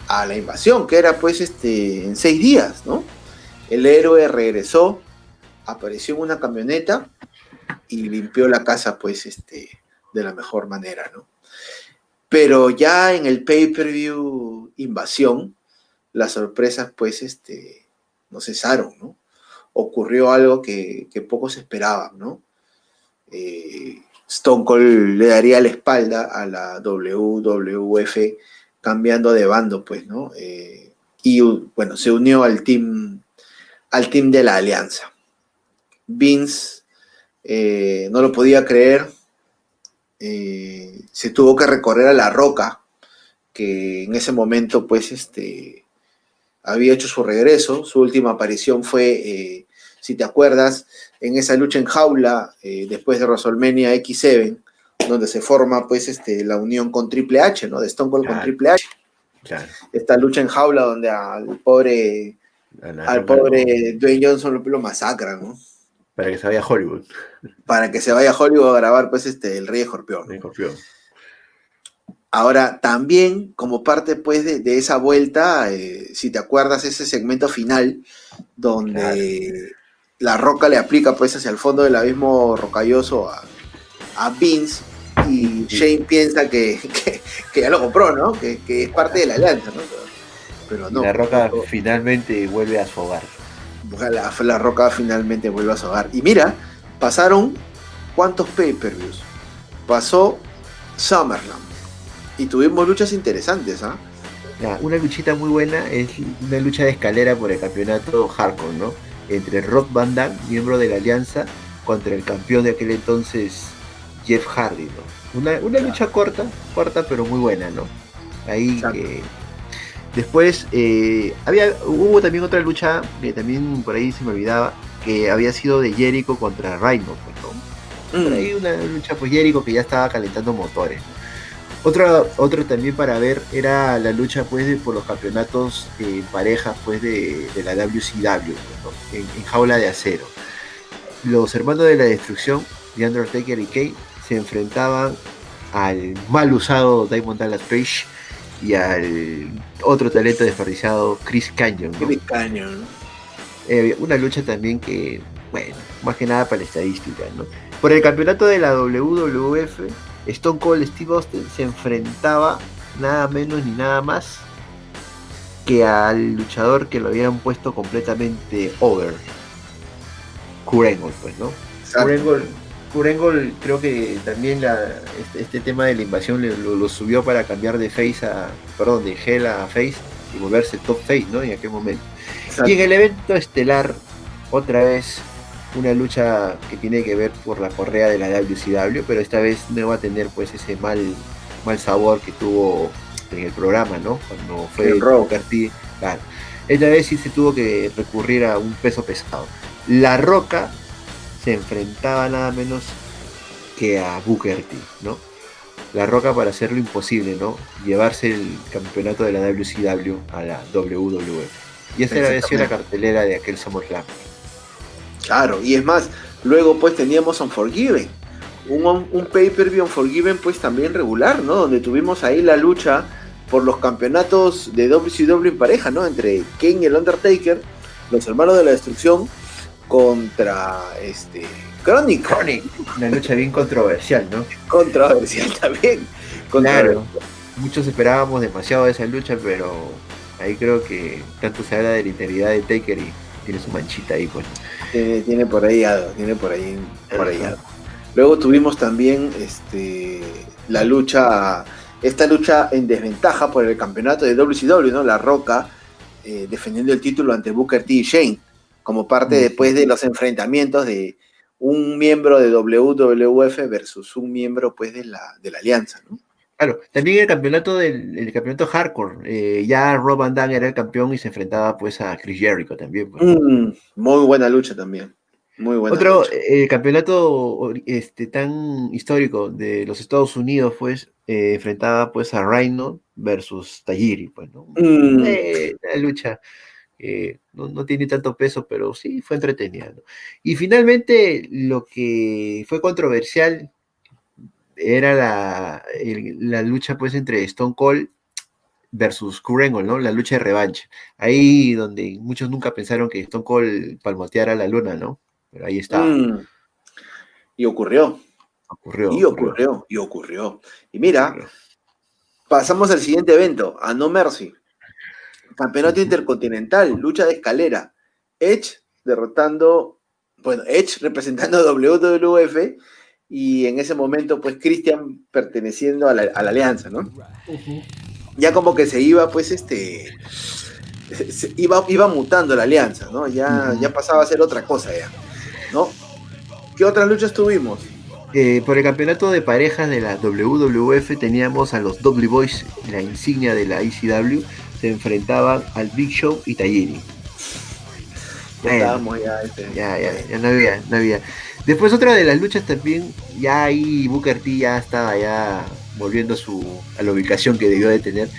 a la invasión, que era pues este, en seis días, ¿no? El héroe regresó, apareció en una camioneta y limpió la casa pues este, de la mejor manera, ¿no? Pero ya en el pay-per-view invasión, las sorpresas pues este, no cesaron, ¿no? Ocurrió algo que, que pocos esperaban, ¿no? Eh, Stone Cold le daría la espalda a la WWF cambiando de bando, pues, ¿no? Eh, y bueno, se unió al team, al team de la alianza. Vince eh, no lo podía creer, eh, se tuvo que recorrer a la roca, que en ese momento, pues, este, había hecho su regreso. Su última aparición fue, si te acuerdas, en esa lucha en jaula, después de WrestleMania X7, donde se forma pues este, la unión con Triple H, ¿no? De Stone Cold con Triple H. Esta lucha en jaula donde al pobre al pobre Dwayne Johnson lo, masacra, ¿no? Para que se vaya a Hollywood. Para que se vaya a Hollywood a grabar pues este El Rey Escorpión. Ahora, también como parte pues de, esa vuelta, eh, si te acuerdas ese segmento final donde la roca le aplica pues hacia el fondo del abismo rocalloso a, a Vince y Shane piensa que, ya lo compró, ¿no? Que, es parte de la alianza, ¿no? Pero, no. la Roca finalmente vuelve a su hogar. La, la Roca finalmente vuelve a su hogar. Y mira, pasaron cuántos pay-per-views. Pasó Summerland. Y tuvimos luchas interesantes, ¿ah? una luchita muy buena es una lucha de escalera por el campeonato hardcore, ¿no? Entre Rock Van Damme, miembro de la alianza, contra el campeón de aquel entonces Jeff Hardy, ¿no? Una, lucha corta, corta pero muy buena, ¿no? Ahí que... Después eh, había, hubo también otra lucha que también por ahí se me olvidaba, que había sido de Jericho contra Rhino, pues, ¿no? Por ahí mm. una lucha pues Jericho que ya estaba calentando motores. Otra, otro también para ver era la lucha pues por los campeonatos en pareja pues de, la WCW, pues, en, jaula de acero. Los hermanos de la destrucción, The Undertaker y Kane, se enfrentaban al mal usado Diamond Dallas Page y al otro talento desperdiciado Chris Canyon. Chris Canyon. Eh, una lucha también que, bueno, más que nada para la estadística, ¿no? Por el campeonato de la WWF, Stone Cold Steve Austin se enfrentaba nada menos ni nada más que al luchador que lo habían puesto completamente over. Kurt pues, ¿no? Kurt Kurengol creo que también este, este, tema de la invasión lo, subió para cambiar de face a, perdón, de Hell a face y volverse top face, ¿no? En aquel momento. Y en el evento estelar, otra vez una lucha que tiene que ver por la correa de la WCW, pero esta vez no va a tener pues ese mal, mal sabor que tuvo en el programa, ¿no? Cuando fue el Claro. Esta vez sí se tuvo que recurrir a un peso pesado. La Roca se enfrentaba nada menos que a Booker T, ¿no? La Roca para hacer lo imposible, ¿no? Llevarse el campeonato de la WCW a la WWF. Y esa era la cartelera de aquel SummerSlam. Claro, y es más, luego pues teníamos Unforgiven. Un, un pay-per-view Unforgiven pues también regular, ¿no? Donde tuvimos ahí la lucha por los campeonatos de WCW en pareja, ¿no? Entre King y el Undertaker, los hermanos de la destrucción, contra este Chronic. Chronic. Una lucha bien controversial, ¿no? Controversial también. Claro. Muchos esperábamos demasiado de esa lucha, pero ahí creo que tanto se habla de la integridad de Taker y tiene su manchita ahí, pues. Tiene, por ahí algo, tiene por ahí, por ahí algo. Luego tuvimos también este, la lucha, esta lucha en desventaja por el campeonato de WCW, ¿no? La Roca eh, defendiendo el título ante Booker T y Shane como parte después de los enfrentamientos de un miembro de WWF versus un miembro pues de la, de la alianza, ¿no? Claro, también el campeonato del el campeonato hardcore, eh, ya Rob Van Damme era el campeón y se enfrentaba pues a Chris Jericho también. Pues. Mm, muy buena lucha también. Muy buena Otro el campeonato este, tan histórico de los Estados Unidos, pues, eh, enfrentaba pues a Rhino versus Tajiri, pues, ¿no? Mm. Eh, lucha no, tiene tanto peso, pero sí fue entretenida. Y finalmente lo que fue controversial era la, la, lucha pues entre Stone Cold versus Kurengo, ¿no? La lucha de revancha. Ahí donde muchos nunca pensaron que Stone Cold palmoteara la luna, ¿no? Pero ahí está. Mm. Y ocurrió. Ocurrió. Y ocurrió. Y ocurrió. Y mira, pasamos al siguiente evento, a No Mercy. Campeonato Intercontinental, lucha de escalera. Edge derrotando, bueno, Edge representando a WWF y en ese momento, pues Christian perteneciendo a la, a la alianza, ¿no? Ya como que se iba, pues, este, se- iba, iba mutando la alianza, ¿no? Ya, ya pasaba a ser otra cosa ya, ¿no? ¿Qué otras luchas tuvimos? Eh, por el campeonato de parejas de la WWF teníamos a los Dudley Boys, la insignia de la ECW, se enfrentaban al Big Show y Tajiri. Ya estábamos ya, este, Ya, ya, ya no había, no había. Después otra de las luchas también, ya ahí Booker T ya estaba ya volviendo a su, a la ubicación que debió de tener.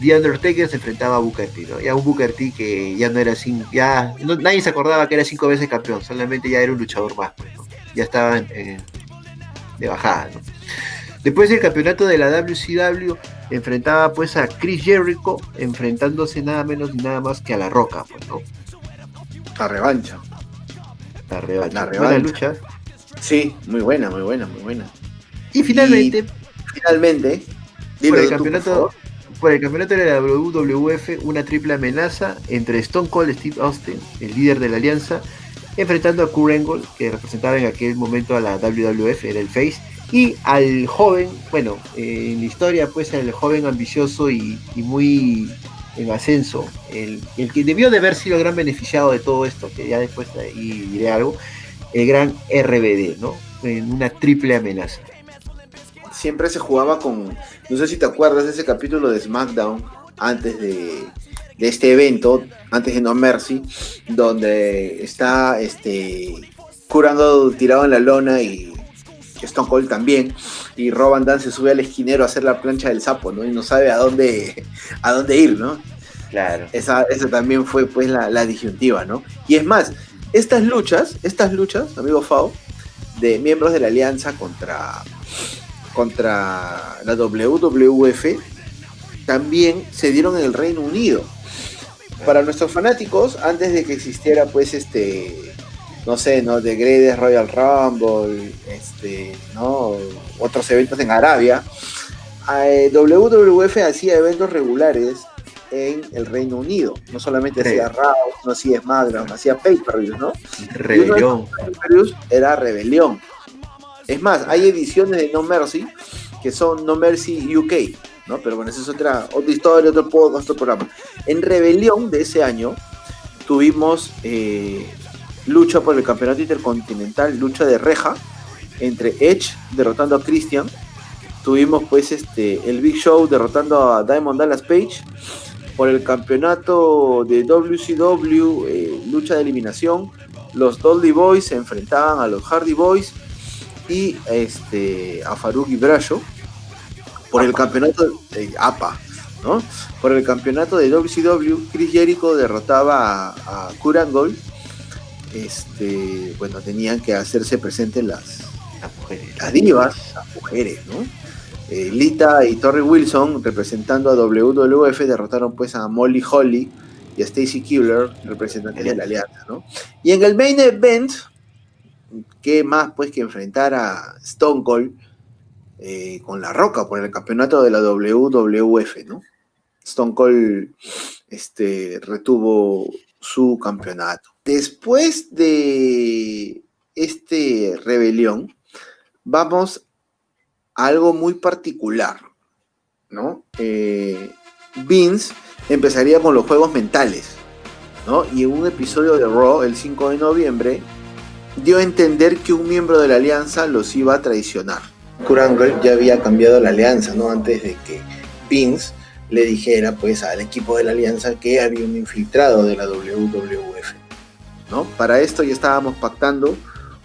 The Undertaker se enfrentaba a Booker T, ¿no? Ya un Booker T que ya no era sin, ya no- nadie se acordaba que era cinco veces campeón, solamente ya era un luchador más, pues, ¿no? Ya estaba en- en- de bajada, ¿no? Después del campeonato de la WCW enfrentaba pues a Chris Jericho enfrentándose nada menos ni nada más que a La Roca, pues, ¿no? La revancha. La revancha. La Buena revancha. lucha. Sí, muy buena, muy buena, muy buena. Y finalmente, Finalmente, por el tú, campeonato, por el campeonato de la WWF, una triple amenaza entre Stone Cold Steve Austin, el líder de la alianza, enfrentando a Kurt Angle, que representaba en aquel momento a la WWF, era el face, y al joven, bueno, eh, en la historia, pues al joven ambicioso y, muy en ascenso, el, el que debió de haber sido el gran beneficiado de todo esto, que ya después diré algo, el gran RBD, ¿no? En una triple amenaza. siempre se jugaba con, no sé si te acuerdas de ese capítulo de SmackDown antes de, de este evento, antes de No Mercy, donde está este curando tirado en la lona y Stone Cold también, y Roban Dan se sube al esquinero a hacer la plancha del sapo, ¿no? Y no sabe a dónde, a dónde ir, ¿no? Claro. Esa, esa también fue pues la, la disyuntiva, ¿no? Y es más, estas luchas, estas luchas, amigo Fao, de miembros de la alianza contra, contra la WWF, también se dieron en el Reino Unido. Para nuestros fanáticos, antes de que existiera pues este, no sé, ¿no? The Greatest Royal Rumble, este, ¿no? Otros eventos en Arabia, eh, WWF hacía eventos regulares en el Reino Unido. No solamente hacía Raw, no hacía SmackDown, hacía pay-per-views, ¿no? Rebelión. era Rebelión. Es más, hay ediciones de No Mercy que son No Mercy UK, ¿no? Pero bueno, esa es otra, otra historia, otro, pod- otro programa. En Rebelión de ese año tuvimos eh, lucha por el campeonato intercontinental, lucha de reja entre Edge derrotando a Christian. Tuvimos pues este el Big Show derrotando a Diamond Dallas Page por el campeonato de WCW, eh, lucha de eliminación. Los Dudley Boys se enfrentaban a los Hardy Boys y este, a Farouk y Brasho por el campeonato de APA, ¿no? Por el campeonato de WCW, Chris Jericho derrotaba a, a Kurt Angle. Este, bueno, tenían que hacerse presentes las, Las mujeres. las divas, las mujeres, ¿no? Eh, Lita y Torrey Wilson, representando a WWF, derrotaron pues a Molly Holly y a Stacy Kibler, representantes de la alianza, ¿no? Y en el main event, ¿qué más pues que enfrentar a Stone Cold eh, con La Roca por el campeonato de la WWF, ¿no? Stone Cold este, retuvo su campeonato. Después de este rebelión, vamos a algo muy particular, ¿no? Eh, Vince empezaría con los juegos mentales, ¿no? Y en un episodio de Raw, el 5 de noviembre, dio a entender que un miembro de la alianza los iba a traicionar. Kurt Angle ya había cambiado la alianza, ¿no? Antes de que Vince le dijera, pues, al equipo de la alianza que había un infiltrado de la WWF, Para esto ya estábamos pactando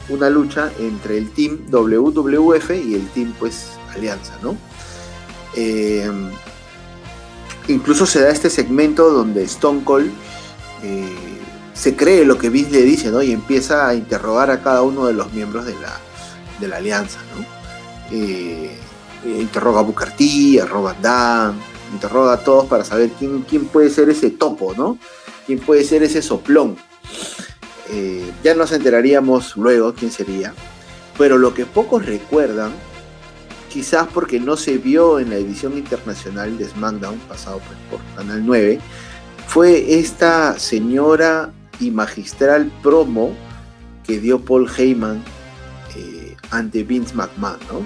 una lucha entre el team WWF y el team, pues, alianza, ¿no? Eh, incluso se da este segmento donde Stone Cold eh, se cree lo que Vince le dice, ¿no? Y empieza a interrogar a cada uno de los miembros de la, de la alianza, ¿no? Eh, interroga a Booker T, a Rob Van interroga a todos para saber quién, quién puede ser ese topo, ¿no? ¿Quién puede ser ese soplón? Eh, ya nos enteraríamos luego quién sería. Pero lo que pocos recuerdan, quizás porque no se vio en la edición internacional de SmackDown, pasado pues, por Canal 9, fue esta señora y magistral promo que dio Paul Heyman eh, ante Vince McMahon, ¿no?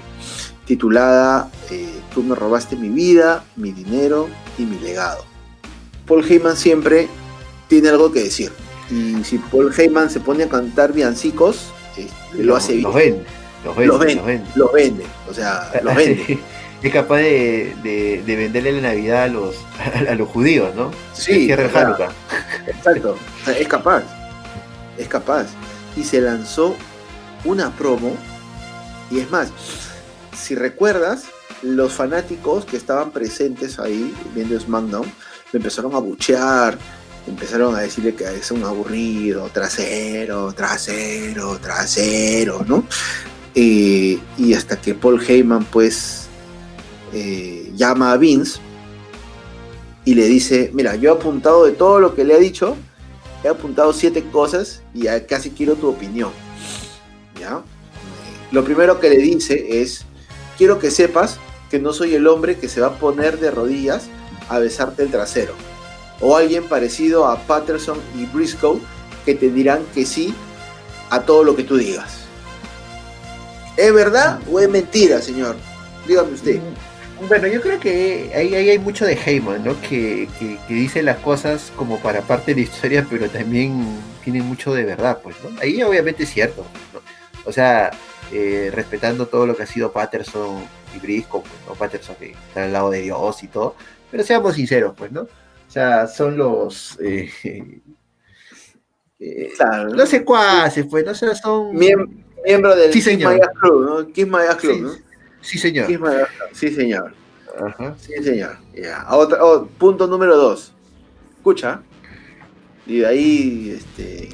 titulada eh, Tú me robaste mi vida, mi dinero y mi legado. Paul Heyman siempre tiene algo que decir. Y si Paul Heyman se pone a cantar villancicos, eh, lo, hace bien. Los vende, los vende, los vende, o sea, los vende. es capaz de, de, venderle la Navidad a los, a los judíos, ¿no? Sí. exacto, es capaz, es capaz. Y se lanzó una promo, y es más, si recuerdas, los fanáticos que estaban presentes ahí viendo SmackDown me empezaron a buchear, empezaron a decirle que es un aburrido, trasero, trasero, trasero, ¿no? Eh, y hasta que Paul Heyman pues eh, llama a Vince y le dice, mira, yo he apuntado de todo lo que le ha dicho, he apuntado siete cosas y casi quiero tu opinión. ¿Ya? Lo primero que le dice es, quiero que sepas que no soy el hombre que se va a poner de rodillas a besarte el trasero. O alguien parecido a Patterson y Briscoe que te dirán que sí a todo lo que tú digas. ¿Es verdad o es mentira, señor? Dígame usted. Bueno, yo creo que ahí, hay mucho de Heyman, ¿no? Que, dice las cosas como para parte de la historia, pero también tiene mucho de verdad, pues, ¿no? Ahí obviamente es cierto, O sea, eh, respetando todo lo que ha sido Patterson y Briscoe, pues, ¿no? Patterson que está al lado de Dios y todo, pero seamos sinceros, pues, ¿no? O sea, son los... Eh, eh, claro. Los secuaces, pues, ¿no? O sea, son... miembro del sí, Kiss Club, ¿no? Kiss Maya Club, sí, ¿no? Sí, señor. Sí, señor. Ajá. Sí, señor. Oh, punto número dos. Escucha. Y de ahí, este,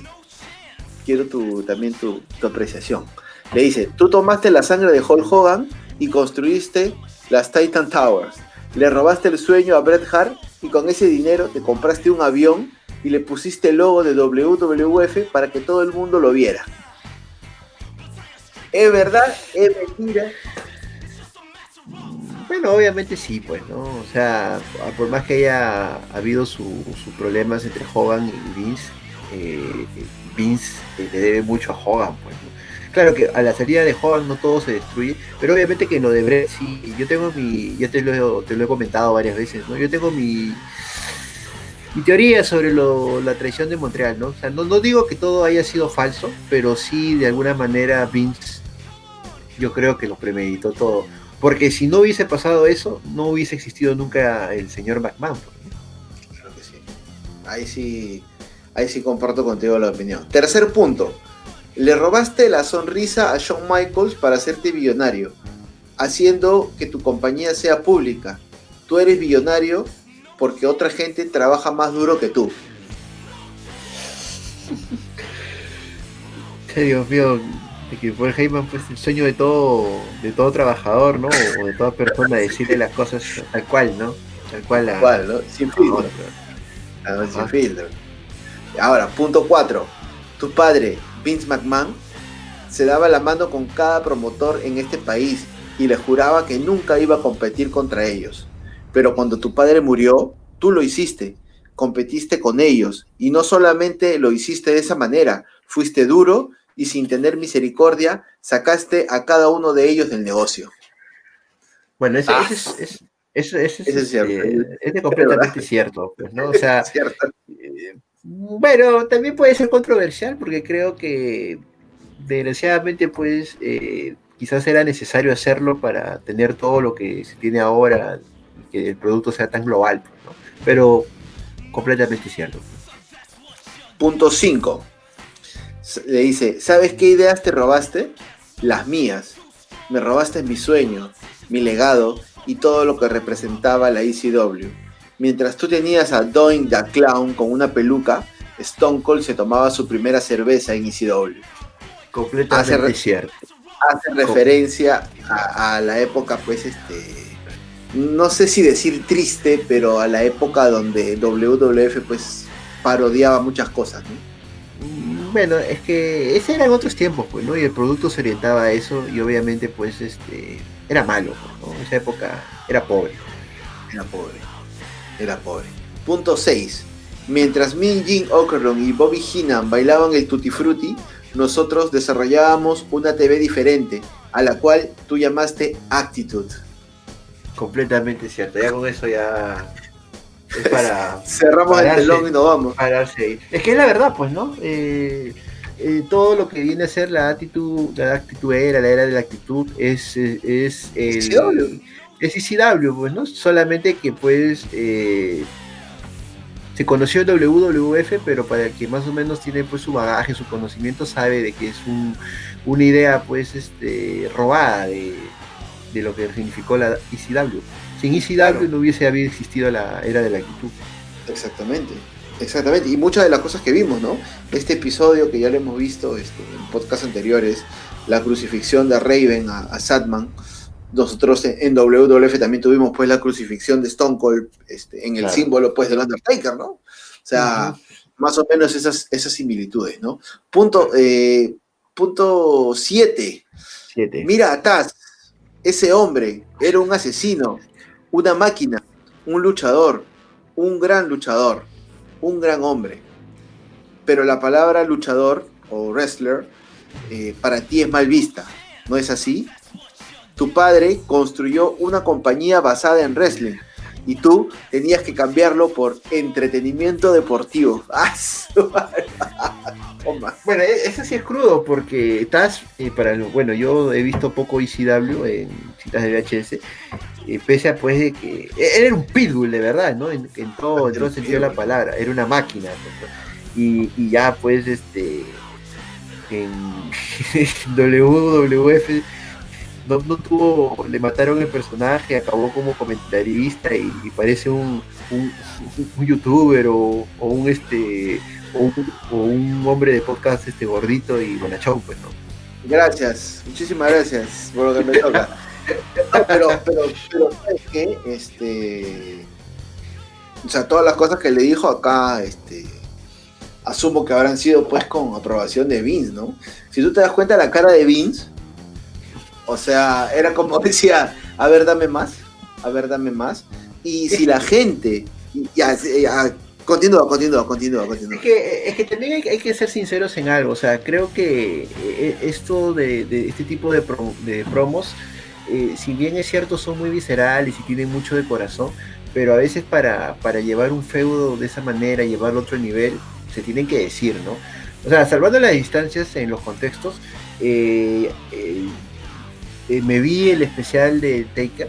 quiero tu, también tu, tu apreciación. Le dice, tú tomaste la sangre de Hulk Hogan y construiste las Titan Towers. Le robaste el sueño a Bret Hart y con ese dinero te compraste un avión y le pusiste el logo de WWF para que todo el mundo lo viera. ¿Es verdad? ¿Es mentira? Bueno, obviamente sí, pues, ¿no? O sea, por más que haya habido sus problemas entre Hogan y Vince, eh, Vince le debe mucho a Hogan, pues, Claro que a la salida de Hogan no todo se destruye, pero obviamente que lo de Brett sí, yo tengo mi, ya te lo, te lo he comentado varias veces, ¿no? Yo tengo mi, mi teoría sobre la traición de Montreal, ¿no? O sea, no digo que todo haya sido falso, pero sí de alguna manera Vince, yo creo que lo premeditó todo porque si no hubiese pasado eso, no hubiese existido nunca el señor McMahon. Claro que sí. Ahí sí, ahí sí comparto contigo la opinión. Tercer punto. Le robaste la sonrisa a Shawn Michaels para hacerte billonario, haciendo que tu compañía sea pública. Tú eres billonario porque otra gente trabaja más duro que tú. Dios mío, de que fue Heyman pues el sueño de todo de todo trabajador no o de toda persona decirle las cosas tal cual no tal cual, cual ¿no? sin filtro. sin filtro. Ahora punto 4 tu padre Vince McMahon se daba la mano con cada promotor en este país y le juraba que nunca iba a competir contra ellos pero cuando tu padre murió tú lo hiciste competiste con ellos y no solamente lo hiciste de esa manera fuiste duro y sin tener misericordia sacaste a cada uno de ellos del negocio. Bueno, ese, ah. es, es, cierto. es completamente cierto, pues, ¿no? O sea, eh, bueno, también puede ser controversial porque creo que desgraciadamente, pues, eh, quizás era necesario hacerlo para tener todo lo que se tiene ahora y que el producto sea tan global, ¿no? Pero completamente cierto. Punto 5 le dice, ¿sabes qué ideas te robaste? Las mías. Me robaste mi sueño, mi legado y todo lo que representaba la ECW. Mientras tú tenías a Doing the Clown con una peluca, Stone Cold se tomaba su primera cerveza en ECW. Completamente cierto. Hace referencia a, la época, pues, este, no sé si decir triste, pero a la época donde WWF pues parodiaba muchas cosas, ¿no? Mm, bueno, es que ese eran otros tiempos, pues, ¿no? Y el producto se orientaba a eso y obviamente, pues, este, era malo, ¿no? En esa época era pobre. Era pobre, era pobre. Punto 6. Mientras Min Jin Okerlund y Bobby Heenan bailaban el Tutti Frutti, nosotros desarrollábamos una TV diferente, a la cual tú llamaste Actitude. Completamente cierto, ya con eso ya es para... Cerramos el telón y nos vamos. Es que es la verdad, pues, ¿no? Eh, eh, todo lo que viene a ser la actitud, la actitud era, la era de la actitud, es, es, es el, es ICW, pues, ¿no? Solamente que pues eh, se conoció el WWF, pero para el que más o menos tiene pues su bagaje, su conocimiento, sabe de que es un, una idea pues este robada de, de lo que significó la ECW. Sin ECW no hubiese habido existido la era de la actitud. Exactamente, exactamente. Y muchas de las cosas que vimos, ¿no? Este episodio que ya lo hemos visto este, en podcasts anteriores, la crucifixión de Raven a, a Satman. Nosotros en WWF también tuvimos pues la crucifixión de Stone Cold este, en el símbolo pues del Undertaker, ¿no? O sea, más o menos esas, esas similitudes, ¿no? Punto 7. Eh, punto siete. Mira a Taz, ese hombre era un asesino, una máquina, un luchador, un gran luchador, un gran hombre. Pero la palabra luchador o wrestler eh, para ti es mal vista, ¿no es así? Tu padre construyó una compañía basada en wrestling y tú tenías que cambiarlo por entretenimiento deportivo. bueno, e-, eso sí es crudo porque estás, eh, para bueno, yo he visto poco ECW en citas de VHS, eh, pese a pues de que e-, era un pitbull de verdad, ¿no? En, todo, en sentido de la palabra, era una máquina. Y, y, ya pues este en WWF no, no, tuvo, le mataron el personaje, acabó como comentarista y, parece un, un, youtuber o, un este o un, hombre de podcast este gordito y bonachón, pues no. Gracias, muchísimas gracias por lo que me toca. pero, pero, pero ¿sabes qué? Este. O sea, todas las cosas que le dijo acá, este. Asumo que habrán sido pues con aprobación de Vince, ¿no? Si tú te das cuenta la cara de Vince, o sea, era como decía, a ver, dame más, a ver, dame más. Y si la gente, ya, ya continúa, continúa, continúa, continúa. Es que, es que también hay, que ser sinceros en algo, o sea, creo que eh, esto de, este tipo de, promos, eh, si bien es cierto, son muy viscerales y tienen mucho de corazón, pero a veces para, para llevar un feudo de esa manera, llevarlo a otro nivel, se tienen que decir, ¿no? O sea, salvando las distancias en los contextos, eh, eh, me vi el especial de Taker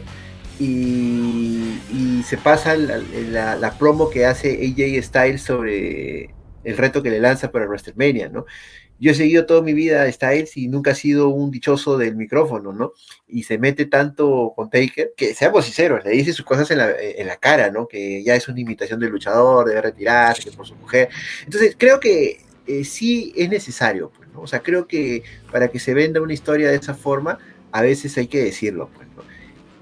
y, se pasa la, promo que hace AJ Styles sobre el reto que le lanza para WrestleMania, ¿no? Yo he seguido toda mi vida a Styles y nunca ha sido un dichoso del micrófono, ¿no? Y se mete tanto con Taker, que seamos sinceros, le dice sus cosas en la, cara, ¿no? Que ya es una invitación del luchador, debe retirarse, por su mujer. Entonces, creo que eh, sí es necesario, pues, ¿no? O sea, creo que para que se venda una historia de esa forma, a veces hay que decirlo, pues, ¿no?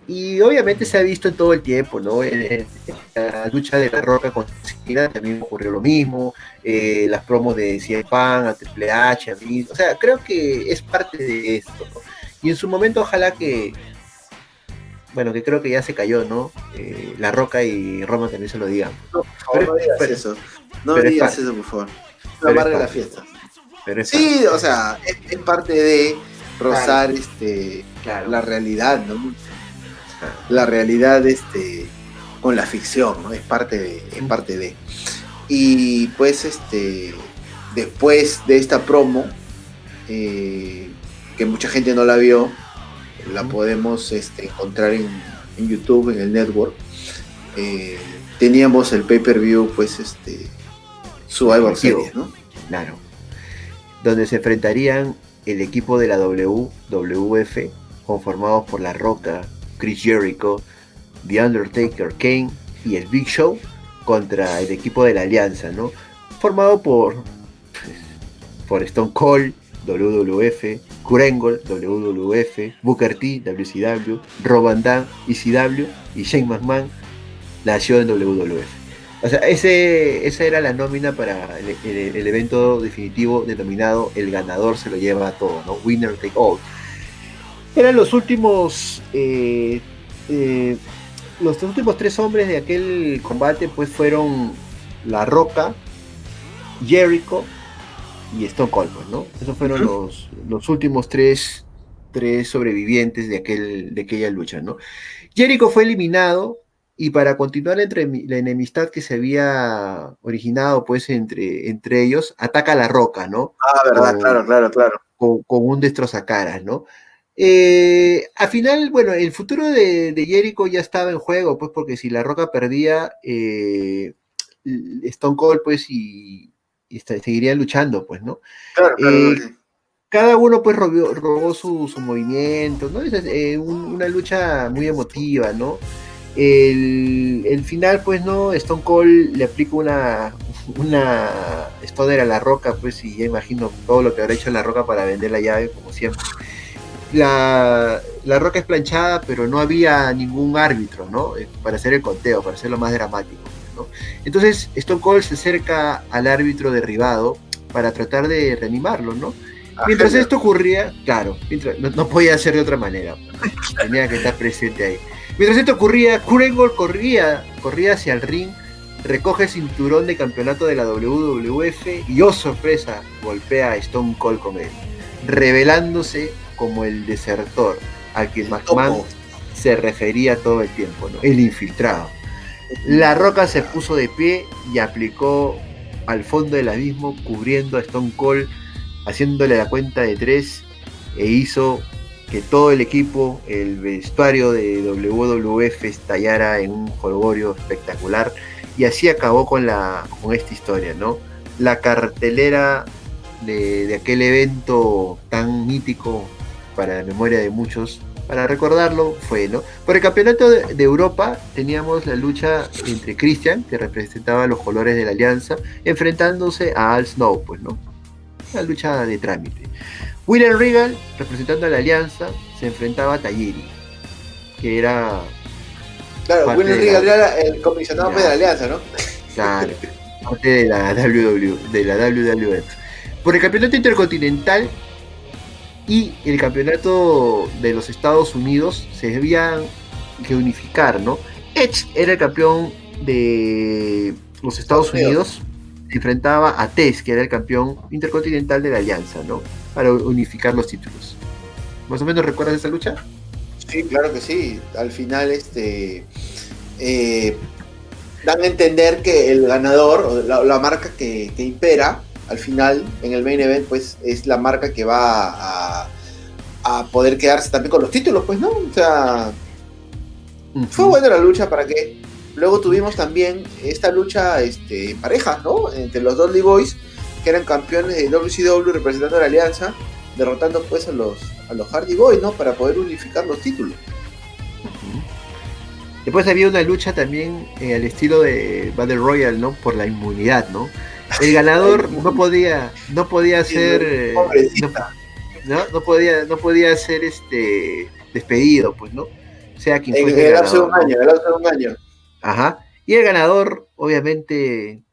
Y obviamente se ha visto en todo el tiempo, ¿no? En, la lucha de la Roca con Cena también ocurrió lo mismo, eh, las promos de CM Pan, a Triple H, a mí, o sea, creo que es parte de esto, ¿no? Y en su momento ojalá que, bueno, que creo que ya se cayó, ¿no? Eh, la Roca y Roma también se lo digan. No, por favor, no digas eso. No digas eso, por favor. No amarga la fiesta. sí, o sea, es parte de rozar este la realidad, ¿no? La realidad este con la ficción, ¿no? Es parte de, es parte de. Y pues este después de esta promo, eh, que mucha gente no la vio, la podemos este, encontrar en, YouTube, en el network. Eh, teníamos el pay-per-view, pues este Survivor Series, ¿no? Claro. Donde se enfrentarían el equipo de la WWF, conformado por La Roca, Chris Jericho, The Undertaker, Kane y el Big Show, contra el equipo de la Alianza, ¿no? Formado por, por Stone Cold, WWF, Kurengol, WWF, Booker T, WCW, Dan, ECW y Shane McMahon nació en WWF. O sea, ese, esa era la nómina para el, evento definitivo denominado El ganador se lo lleva a todo, ¿no? Winner take all. Eran los últimos eh, eh, los últimos tres hombres de aquel combate pues fueron La Roca, Jericho y Stone Cold, pues, ¿no? Esos fueron los, los últimos tres, tres sobrevivientes de, aquel, de aquella lucha, ¿no? Jericho fue eliminado y para continuar entre la enemistad que se había originado pues entre, entre ellos, ataca a La Roca, ¿no? Ah, verdad, claro, claro, claro. Con, con un destrozacaras, ¿no? Eh, al final, bueno, el futuro de, Jericho ya estaba en juego, pues porque si La Roca perdía, eh, Stone Cold, pues, y, seguiría luchando, pues, ¿no? Eh, cada uno, pues, robó, su, movimiento, ¿no? Es una lucha muy emotiva, ¿no? El, final, pues, ¿no? Stone Cold le aplica una, una Stoner a La Roca, pues, y ya imagino todo lo que habrá hecho La Roca para vender la llave, como siempre la, roca es planchada, pero no había ningún árbitro, ¿no? Eh, para hacer el conteo, para hacerlo más dramático, ¿no? Entonces Stone Cold se acerca al árbitro derribado para tratar de reanimarlo, ¿no? Mientras esto ocurría, claro, no, podía ser de otra manera, tenía que estar presente ahí. Mientras esto ocurría, Kurengol corría, corría hacia el ring, recoge el cinturón de campeonato de la WWF y, oh sorpresa, golpea a Stone Cold con él, revelándose como el desertor, al que McMahon se refería todo el tiempo, ¿no? el infiltrado. La Roca se puso de pie y aplicó al fondo del abismo, cubriendo a Stone Cold, haciéndole la cuenta de tres, e hizo que todo el equipo, el vestuario de WWF estallara en un jolgorio espectacular. Y así acabó con, la, con esta historia, ¿no? La cartelera de, de aquel evento tan mítico para la memoria de muchos, para recordarlo, fue, ¿no? Por el campeonato de, Europa teníamos la lucha entre Christian, que representaba los colores de la alianza, enfrentándose a Al Snow, pues, ¿no? Una lucha de trámite. William Regal, representando a la alianza, se enfrentaba a Tayiri, que era. Claro, William Regal era el comisionado de la alianza, ¿no? Claro, parte de la, WW, de la WWF. Por el campeonato intercontinental y el campeonato de los Estados Unidos se debía que unificar, ¿no? Edge era el campeón de los Estados Unidos, se enfrentaba a Tess, que era el campeón intercontinental de la Alianza, ¿no? Para unificar los títulos. ¿Más o menos recuerdas esa lucha? Sí, claro que sí. Al final, este. Eh, dan a entender que el ganador, la, la marca que, que impera, al final, en el main event, pues es la marca que va a, poder quedarse también con los títulos, pues, ¿no? O sea, fue buena la lucha para que luego tuvimos también esta lucha este, pareja, ¿no? Entre los Dudley Boys, que eran campeones de WCW representando a la alianza, derrotando pues a los, a los Hardy Boys, ¿no? Para poder unificar los títulos. Después había una lucha también eh, al estilo de Battle Royale, ¿no? Por la inmunidad, ¿no? El ganador no podía, no podía ser, eh, no, no, podía, no podía ser este despedido, pues, ¿no? sea quien fuese. el un año, el un año. Ajá. Y el ganador, obviamente,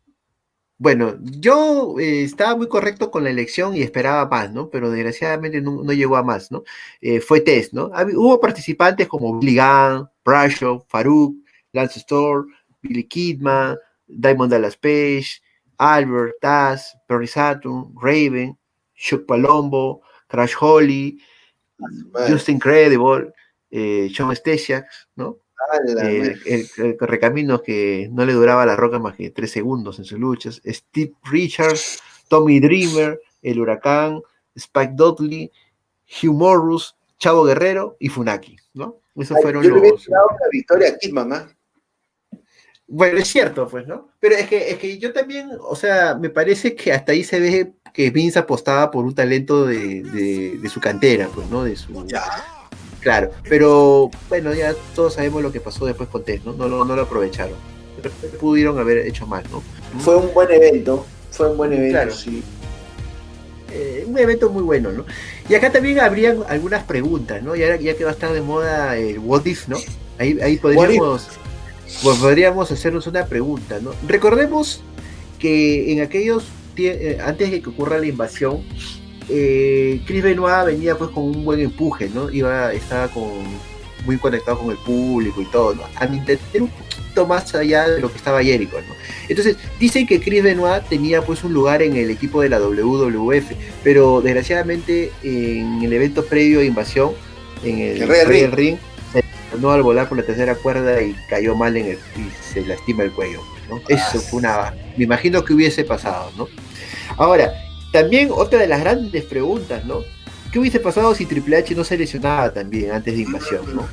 bueno, yo eh, estaba muy correcto con la elección y esperaba más, ¿no? Pero desgraciadamente no, llegó a más, ¿no? Eh, fue test, ¿no? hubo participantes como Billy Gunn, Bradshaw, Farouk, Lance Storr, Billy Kidman, Diamond Dallas Page, Albert, Taz, Perry Saturn, Raven, Chuck Palombo, Crash Holly, Justin Credible, eh, Sean Stesiak, ¿no? Eh, el, recamino que no le duraba la roca más que tres segundos en sus luchas. Steve Richards, Tommy Dreamer, El Huracán, Spike Dudley, Hugh Morris, Chavo Guerrero y Funaki, ¿no? Esos fueron yo los. Le una victoria aquí, mamá. Bueno, es cierto, pues, ¿no? Pero es que, es que yo también, o sea, me parece que hasta ahí se ve que Vince apostaba por un talento de, su cantera, pues, ¿no? De su. Claro, pero bueno, ya todos sabemos lo que pasó después con Tess, ¿no? No, no, lo aprovecharon. Pudieron haber hecho más, ¿no? Fue un buen evento, fue un buen evento, sí. Eh, un evento muy bueno, ¿no? Y acá también habrían algunas preguntas, ¿no? Ya, ya que va a estar de moda el What If, ¿no? Ahí, ahí podríamos, pues podríamos hacernos una pregunta, ¿no? Recordemos que en aquellos, eh, antes de que ocurra la invasión, eh, Chris Benoit venía pues con un buen empuje, ¿no? Iba, estaba con, muy conectado con el público y todo, ¿no? A mi entender un poquito más allá de lo que estaba Jericho, ¿no? Entonces, dicen que Chris Benoit tenía pues un lugar en el equipo de la WWF, pero desgraciadamente en el evento previo a invasión, en el, Rey Ring, se no al volar por la tercera cuerda y cayó mal en el, y se lastima el cuello, ¿no? Ah, Eso fue una... Me imagino que hubiese pasado, ¿no? Ahora, también otra de las grandes preguntas, ¿no? ¿Qué hubiese pasado si Triple H no se lesionaba también antes de invasión, ¿no?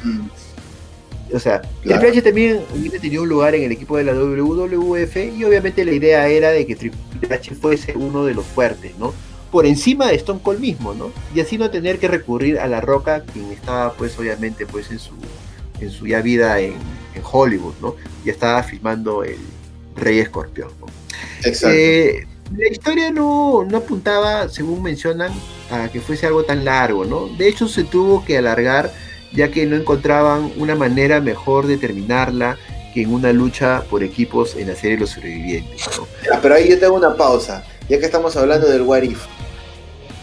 O sea, Claro. Triple H también hubiese tenido un lugar en el equipo de la WWF y obviamente la idea era de que Triple H fuese uno de los fuertes, ¿no? Por encima de Stone Cold mismo, ¿no? Y así no tener que recurrir a La Roca, quien estaba pues obviamente pues en su, en su ya vida en, en Hollywood, ¿no? Ya estaba filmando el Rey Escorpión, ¿no? Exacto. Eh, la historia no, no apuntaba, según mencionan, a que fuese algo tan largo, ¿no? De hecho, se tuvo que alargar ya que no encontraban una manera mejor de terminarla que en una lucha por equipos en la serie Los Sobrevivientes, ¿no? Ya, pero ahí yo tengo una pausa, ya que estamos hablando del What If.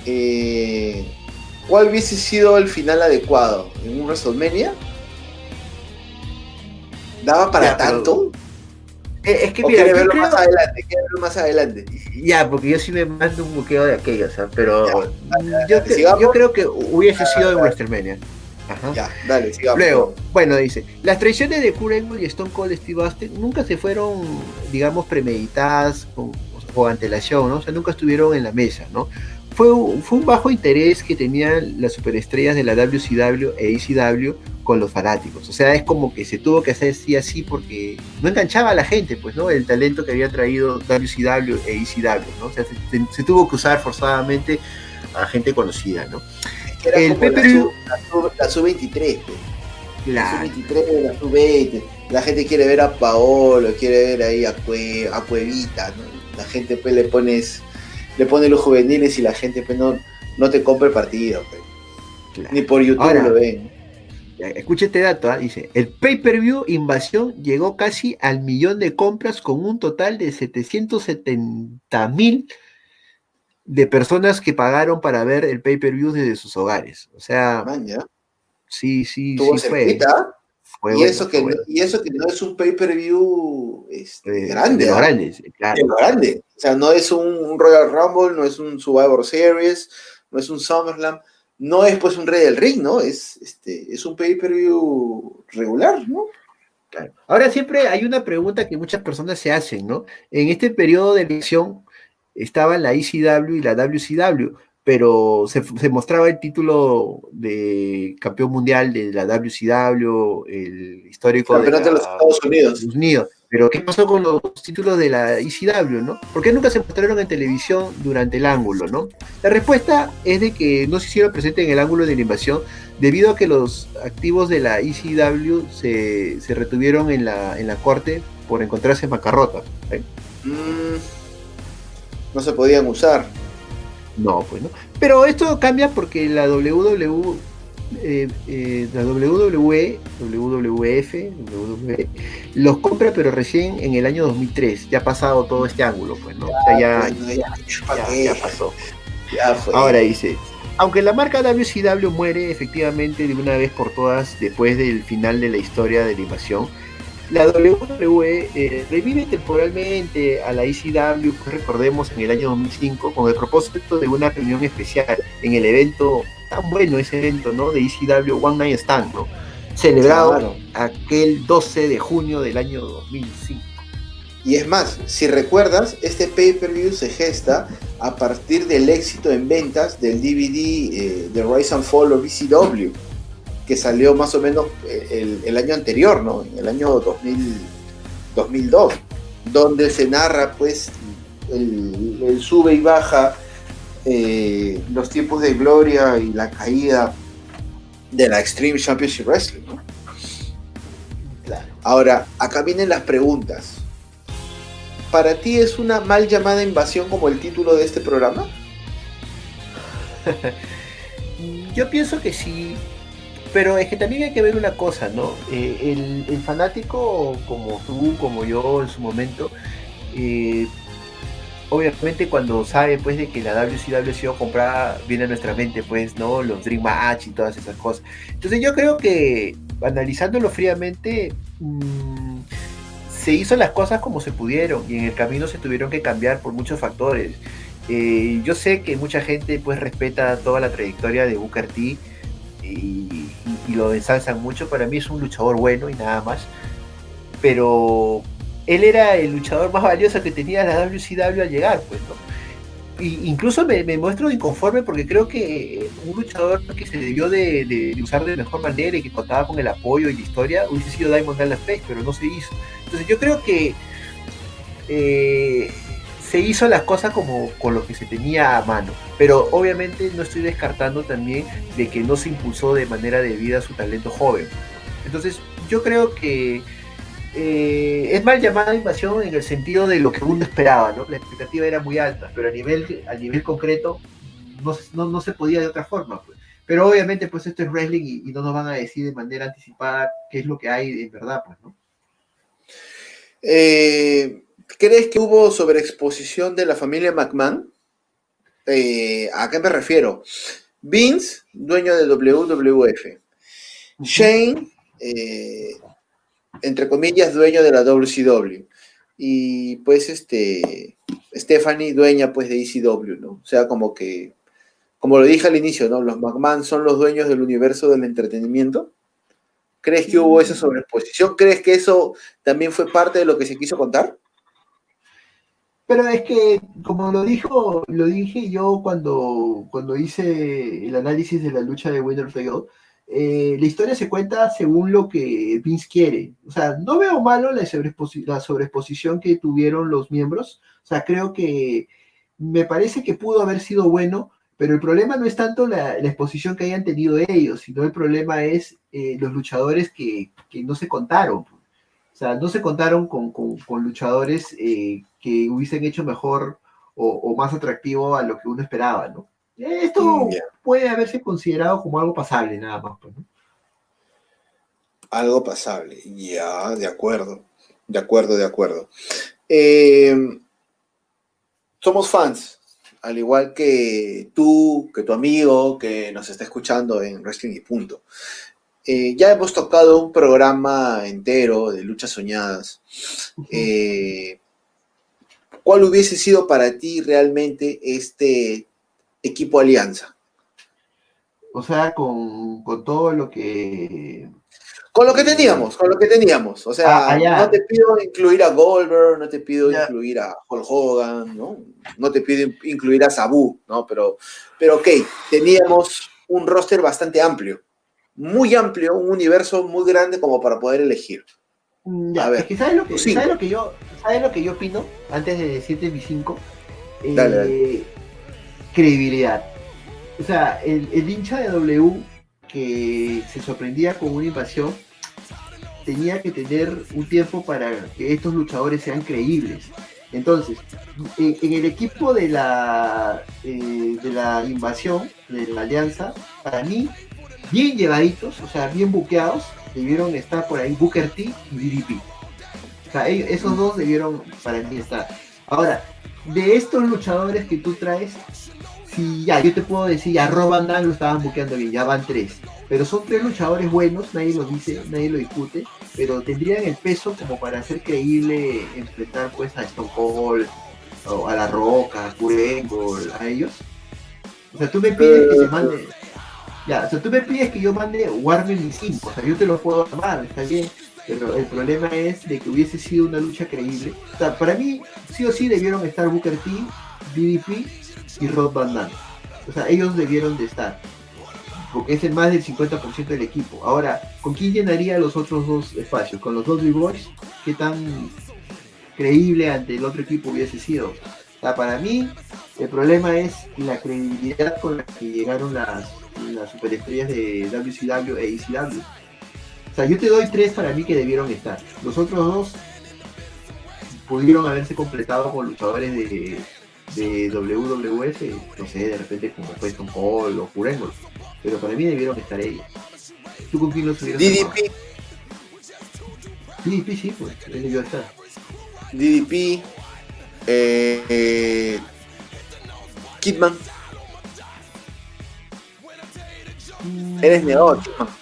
Eh, ¿Cuál hubiese sido el final adecuado? ¿En un WrestleMania? ¿Daba para Ya, tanto? Es que ¿O mira, verlo creo- más adelante? ¿Quiere verlo más adelante? ya, porque yo sí me mando un buqueo de aquellos, ¿ah? pero Ya, yo, yo creo que hubiese sido en WrestleMania. Ajá. Ya, dale, sigamos. Luego, bueno, dice, las traiciones de Kurt Angle y Stone Cold Steve Austin nunca se fueron, digamos, premeditadas con, o antelación, ¿no? O sea, nunca estuvieron en la mesa, ¿no? Fue, un- fue un bajo interés que tenían las superestrellas de la WCW e ECW con los fanáticos. O sea, es como que se tuvo que hacer así así porque no enganchaba a la gente, pues, ¿no? El talento que había traído WCW e ECW, ¿no? O sea, se, se- se tuvo que usar forzadamente a gente conocida, ¿no? Era el como la pay-per-view- sub- la sub-23. La Claro. sub-23, la sub-20. La gente quiere ver a Paolo, quiere ver ahí a, Cue- a Cuevita, ¿no? La gente pues le pones, le pone los juveniles y la gente pues no, no te compra el partido, pues. claro. Ni por YouTube Ahora, lo ven. Ya, Escuche este dato, ¿ah? dice, el pay-per-view Invasión llegó casi al millón de compras con un total de 770 mil de personas que pagaron para ver el pay-per-view desde sus hogares. O sea, Man, sí, sí, Tuvo sí fue. cerquita, fue y, bueno, eso que bueno. no, y eso que no es un pay-per-view este, Eh, grande. de los ¿ah? grandes, claro. de lo grande. O sea, no es un, un Royal Rumble, no es un Survivor Series, no es un SummerSlam, no es pues un Rey del Ring, ¿no? Es, este, es un pay-per-view regular, ¿no? Claro. Ahora siempre hay una pregunta que muchas personas se hacen, ¿no? En este periodo de elección estaban la ECW y la WCW, pero se, se mostraba el título de campeón mundial de la WCW, el histórico de, de los la- Estados Unidos. Pero ¿qué pasó con los títulos de la ECW, no? ¿Por qué nunca se mostraron en televisión durante el ángulo, no? La respuesta es de que no se hicieron presentes en el ángulo de la invasión debido a que los activos de la ECW se, se retuvieron en la, en la corte por encontrarse en bancarrota. ¿eh? Mm, no se podían usar. No, pues no. Pero esto cambia porque la WW, eh, eh, la WWE, WWF, WWE, los compra pero recién en el año 2003. Ya ha pasado todo este ángulo, pues, ¿no? O sea, ya, Bueno, ya, ¿pa' ya, ya pasó. Ya fue. Ahora dice, aunque la marca WCW muere efectivamente de una vez por todas después del final de la historia de la invasión, la WWE eh, revive temporalmente a la ECW, pues recordemos en el año 2005, con el propósito de una reunión especial en el evento, tan bueno ese evento, ¿no? De ECW One Night Stand, ¿no? Celebrado Claro. aquel 12 de junio del año 2005. Y es más, si recuerdas, este pay-per-view se gesta a partir del éxito en ventas del DVD eh, de Rise and Fall of ECW, que salió más o menos eh, el, el año anterior, ¿no? En el año 2000, 2002, donde se narra pues el, el sube y baja, eh, los tiempos de gloria y la caída de la Extreme Championship Wrestling, ¿no? Ahora, acá vienen las preguntas. ¿Para ti es una mal llamada invasión como el título de este programa? Yo pienso que sí, pero es que también hay que ver una cosa, ¿no? Eh, el, fanático como tú, como yo en su momento, eh, obviamente cuando sabe pues de que la WCW ha sido comprada, viene a nuestra mente pues, ¿no? Los Dream Match y todas esas cosas. Entonces yo creo que analizándolo fríamente, mm, se hizo las cosas como se pudieron y en el camino se tuvieron que cambiar por muchos factores. Eh, yo sé que mucha gente pues respeta toda la trayectoria de Booker T y, lo ensalzan mucho. Para mí es un luchador bueno y nada más. Pero él era el luchador más valioso que tenía la WCW al llegar, pues, ¿no? incluso me, muestro inconforme porque creo que un luchador que se debió de, usar de mejor manera y que contaba con el apoyo y la historia hubiese sido Diamond Dallas Page, pero no se hizo. Entonces yo creo que eh, se hizo las cosas como con lo que se tenía a mano, pero obviamente no estoy descartando también de que no se impulsó de manera debida su talento joven. Entonces yo creo que eh, es mal llamada invasión en el sentido de lo que uno esperaba, ¿no? La expectativa era muy alta, pero a nivel, a nivel concreto no, se podía de otra forma, pues. Pero obviamente, pues esto es wrestling y, no nos van a decir de manera anticipada qué es lo que hay en verdad, pues, ¿no? Eh, ¿Crees que hubo sobreexposición de la familia McMahon? Eh, ¿A qué me refiero? Vince, dueño de WWF. Shane, entre comillas, dueño de la WCW. Y pues este, Stephanie, dueña pues de ECW, ¿no? O sea, como que, como lo dije al inicio, ¿no? Los McMahon son los dueños del universo del entretenimiento. ¿Crees que hubo esa sobreexposición? ¿Crees que eso también fue parte de lo que se quiso contar? Pero es que, como lo dijo, lo dije yo cuando, cuando hice el análisis de la lucha de Winner eh, la historia se cuenta según lo que Vince quiere. O sea, no veo malo la, sobreexposición que tuvieron los miembros. O sea, creo que me parece que pudo haber sido bueno, pero el problema no es tanto la, exposición que hayan tenido ellos, sino el problema es eh, los luchadores que, no se contaron. O sea, no se contaron con, luchadores eh, que hubiesen hecho mejor o, o, más atractivo a lo que uno esperaba, ¿no? Esto puede haberse considerado como algo pasable, nada más. Pues, algo pasable, ya, de acuerdo, de acuerdo, de acuerdo. Em, somos fans, al igual que tú, que tu amigo, que nos está escuchando en Wrestling y Punto. Eh, ya hemos tocado un programa entero de luchas soñadas. Eh, ¿Cuál hubiese sido para ti realmente este equipo Alianza. O sea, con, todo lo que... Con lo que teníamos, con lo que teníamos. O sea, ah, no te pido incluir a Goldberg, no te pido incluir a Hulk Hogan, ¿no? No te pido incluir a Sabu, ¿no? Pero, pero ok, teníamos un roster bastante amplio. Muy amplio, un universo muy grande como para poder elegir. Mm, a ver, ¿sabes, lo que, ¿sabes lo que yo, ¿sabes lo que yo opino? Antes de decirte mi 5. Eh, credibilidad. O sea, el, hincha de W que se sorprendía con una invasión tenía que tener un tiempo para que estos luchadores sean creíbles. Entonces, en, el equipo de la, eh, de la invasión, de la alianza, para mí, bien llevaditos, o sea, bien buqueados, debieron estar por ahí Booker T y DDP. O sea, esos dos debieron para mí estar. Ahora, de estos luchadores que tú traes, si ya, yo te puedo decir, ya Roban Dan lo estaban buqueando bien, ya van tres. Pero son tres luchadores buenos, nadie lo dice, nadie lo discute, pero tendrían el peso como para hacer creíble enfrentar pues a Stone Cold, o a La Roca, a Kurengo, a ellos. O sea, tú me pides que se mande. Ya, o sea, tú me pides que yo mande Warner y 5, o sea, yo te lo puedo armar, está bien, pero el problema es de que hubiese sido una lucha creíble. O sea, para mí, sí o sí debieron estar Booker T, DDP y Rod Van Damme. O sea, ellos debieron de estar. Porque es el más del 50% del equipo. Ahora, ¿con quién llenaría los otros dos espacios? ¿Con los dos Boys? ¿Qué tan creíble ante el otro equipo hubiese sido? O sea, para mí, el problema es la credibilidad con la que llegaron las, las superestrellas de WCW e ECW o sea, yo te doy tres para mí que debieron estar. Los otros dos pudieron haberse completado con luchadores de, de WWF, no sé, de repente como fue Stone Cold o Jurengol, pero para mí debieron estar ellos. ¿Tú con quién los hubieras DDP. DDP sí, pues, él debió estar. DDP. Eh, eh, Kidman. Eres Kidman.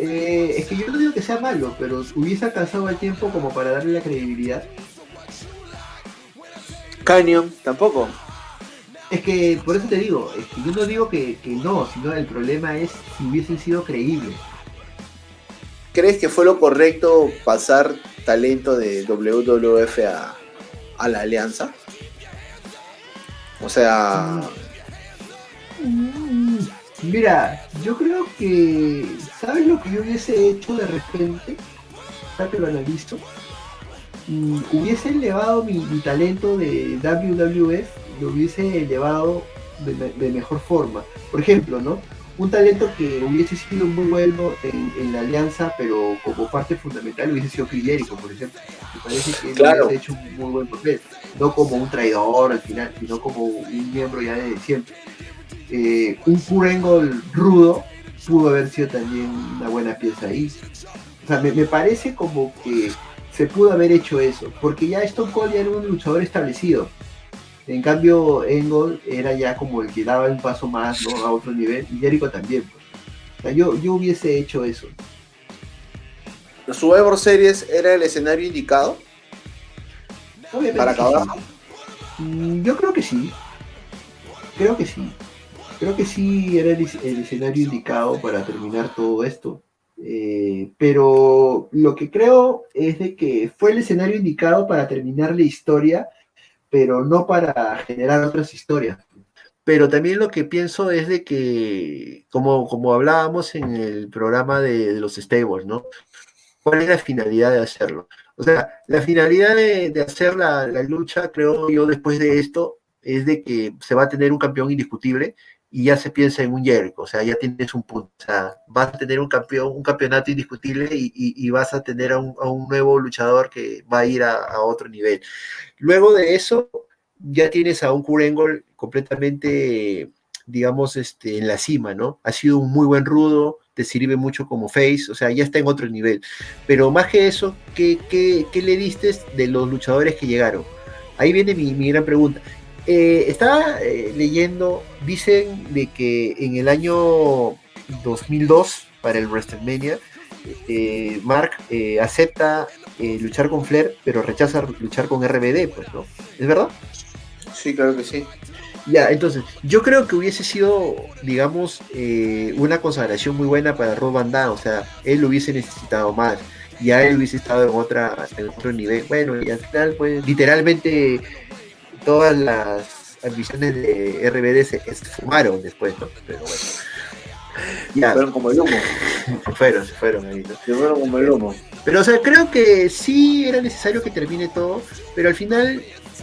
Eh, es que yo no digo que sea malo, pero hubiese alcanzado el tiempo como para darle la credibilidad. Canyon, tampoco. Es que por eso te digo, es que yo no digo que, que no, sino el problema es si hubiesen sido creíbles. ¿Crees que fue lo correcto pasar talento de WWF a, a la alianza? O sea, Mm, Mira, yo creo que, ¿sabes lo que yo hubiese hecho de repente? Ya que lo analizo. Mm, hubiese elevado mi, mi talento de WWF, lo hubiese elevado de, me- de mejor forma. Por ejemplo, ¿no? Un talento que hubiese sido muy bueno en, en la alianza, pero como parte fundamental hubiese sido Jericho, por ejemplo. Me parece que él Claro. hubiese hecho un muy buen papel. No como un traidor al final, sino como un miembro ya de siempre eh, un Kurengol rudo pudo haber sido también una buena pieza ahí. O sea, me, me parece como que se pudo haber hecho eso, porque ya Stone Cold ya era un luchador establecido. En cambio, Engel era ya como el que daba un paso más ¿no? a otro nivel, y Jericho también. pues. O sea, yo, yo hubiese hecho eso. ¿los Survivor Series era el escenario indicado? Obviamente ¿Para acabar? sí. Mm, Yo creo que sí. Creo que sí. Creo que sí era el, el escenario indicado para terminar todo esto. Eh, pero lo que creo es de que fue el escenario indicado para terminar la historia, pero no para generar otras historias. Pero también lo que pienso es de que, como, como hablábamos en el programa de, de los stables, ¿no? ¿Cuál es la finalidad de hacerlo? O sea, la finalidad de, de hacer la, la lucha, creo yo, después de esto, es de que se va a tener un campeón indiscutible y ya se piensa en un Jericho, o sea, ya tienes un punto, o sea, vas a tener un campeón, un campeonato indiscutible y, y- vas a tener a un, a un nuevo luchador que va a ir a, a otro nivel. Luego de eso, ya tienes a un Kurengol completamente, digamos, este, en la cima, ¿no? Ha sido un muy buen rudo, te sirve mucho como face, o sea, ya está en otro nivel. Pero más que eso, ¿qué, qué, qué le diste de los luchadores que llegaron? Ahí viene mi, mi gran pregunta. Eh, estaba eh, leyendo, dicen de que en el año 2002, para el WrestleMania, eh, Mark eh, acepta eh, luchar con Flair, pero rechaza luchar con RBD, pues, ¿no? ¿Es verdad? Sí, claro que sí. Ya, entonces, yo creo que hubiese sido, digamos, eh, una consagración muy buena para Rob Van Dam, o sea, él lo hubiese necesitado más, ya él hubiese estado en, otra, en otro nivel. Bueno, y al final, pues, literalmente, todas las ambiciones de RBD se esfumaron después, ¿no? Pero bueno. Ya, Fueron como el humo. se fueron, se fueron ahí, ¿no? Se fueron como el humo. Pero, o sea, creo que sí era necesario que termine todo, pero al final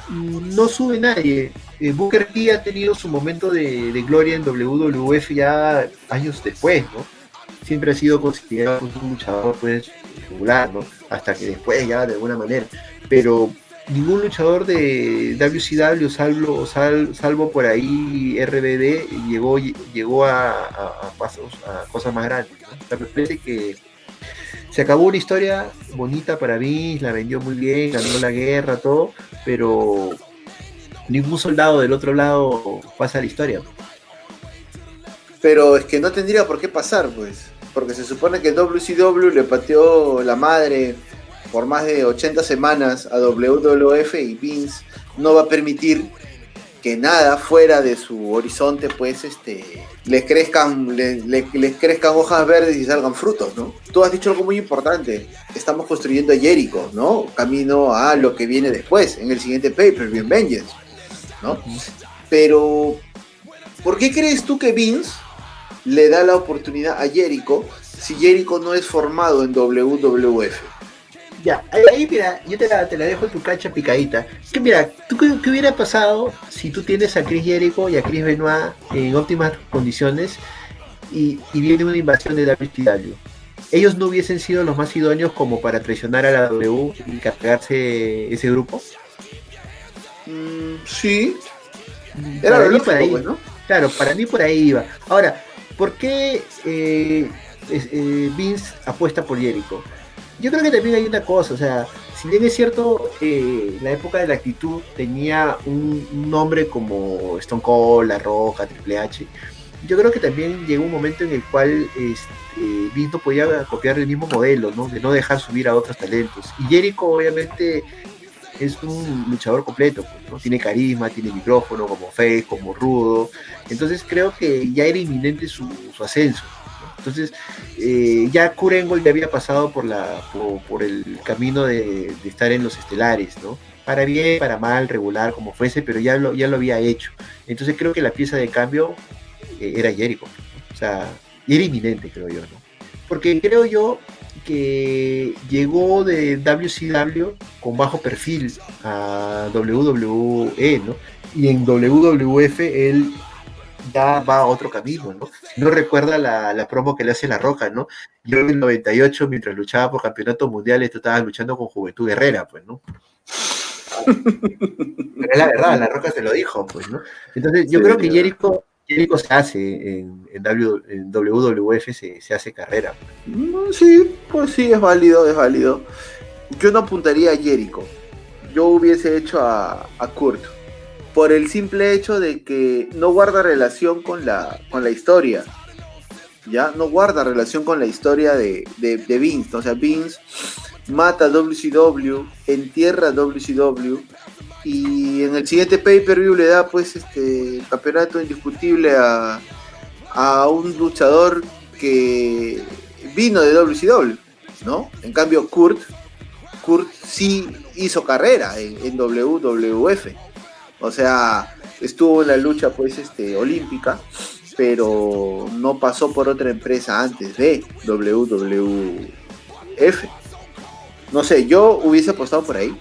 mm, no sube nadie. Eh, Booker T ha tenido su momento de, de gloria en WWF ya años después, ¿no? Siempre ha sido considerado un luchador pues regular, ¿no? Hasta que después ya de alguna manera. Pero ningún luchador de WCW, salvo, sal- salvo por ahí RBD, llegó, llegó a, pasos, a cosas más grandes. ¿no? Me parece que se acabó una historia bonita para mí, la vendió muy bien, ganó la guerra, todo, pero ningún soldado del otro lado pasa la historia. Pero es que no tendría por qué pasar, pues. Porque se supone que WCW le pateó la madre por más de 80 semanas a WWF y Vince no va a permitir que nada fuera de su horizonte, pues, este, les crezcan, le- le- les crezcan hojas verdes y salgan frutos, ¿no? Tú has dicho algo muy importante. Estamos construyendo a Jericho, ¿no? Camino a lo que viene después, en el siguiente pay-per-view, en Vengeance, ¿no? Pero, ¿por qué crees tú que Vince le da la oportunidad a Jericho si Jericho no es formado en WWF? Ya, ahí, mira, yo te la, te la dejo en tu cancha picadita. Que mira, ¿tú qué, qué hubiera pasado si tú tienes a Chris Jericho y a Chris Benoit en óptimas condiciones y, y viene una invasión de WCW? ¿Ellos no hubiesen sido los más idóneos como para traicionar a la W y cargarse ese grupo? Mm, Sí. Era lo lógico, ahí, pues, ¿no? Claro, para mí por ahí iba. Ahora, ¿por qué eh, eh, Vince apuesta por Jericho? Yo creo que también hay una cosa, o sea, si bien es cierto, eh, la época de la actitud tenía un, nombre como Stone Cold, La Roca, Triple H, yo creo que también llegó un momento en el cual este, Vince no podía copiar el mismo modelo, ¿no? De no dejar subir a otros talentos. Y Jericho, obviamente, es un luchador completo, pues, ¿no? Tiene carisma, tiene micrófono, como Face, como rudo. Entonces creo que ya era inminente su, ascenso. Entonces, eh, ya Kurengol ya había pasado por, la, por, el camino de, estar en los estelares, ¿no? Para bien, para mal, regular, como fuese, pero ya lo, ya lo había hecho. Entonces creo que la pieza de cambio eh, era Jericho. O sea, era inminente, creo yo, ¿no? Porque creo yo que llegó de WCW con bajo perfil a WWE, ¿no? Y en WWF él ya va a otro camino, ¿no? No recuerda la, promo que le hace La Roca, ¿no? Yo en el 98, mientras luchaba por campeonatos mundiales, tú estabas luchando con Juventud Guerrera, pues, ¿no? Pero es la verdad, La Roca se lo dijo, pues, ¿no? Entonces, yo creo que Jericho Jericho se hace en, en, WWF, se, hace carrera. Mm, sí, pues sí, es válido, es válido. Yo no apuntaría a Jericho. Yo hubiese hecho a, Kurt. Por el simple hecho de que no guarda relación con la, con la historia. Ya no guarda relación con la historia de, de, Vince. O sea, Vince mata a WCW, entierra a WCW y en el siguiente pay-per-view le da pues este campeonato indiscutible a, un luchador que vino de WCW, ¿no? En cambio Kurt, Kurt sí hizo carrera en, WWF. O sea, estuvo en la lucha pues este olímpica, pero no pasó por otra empresa antes de WWF. No sé, yo hubiese apostado por ahí.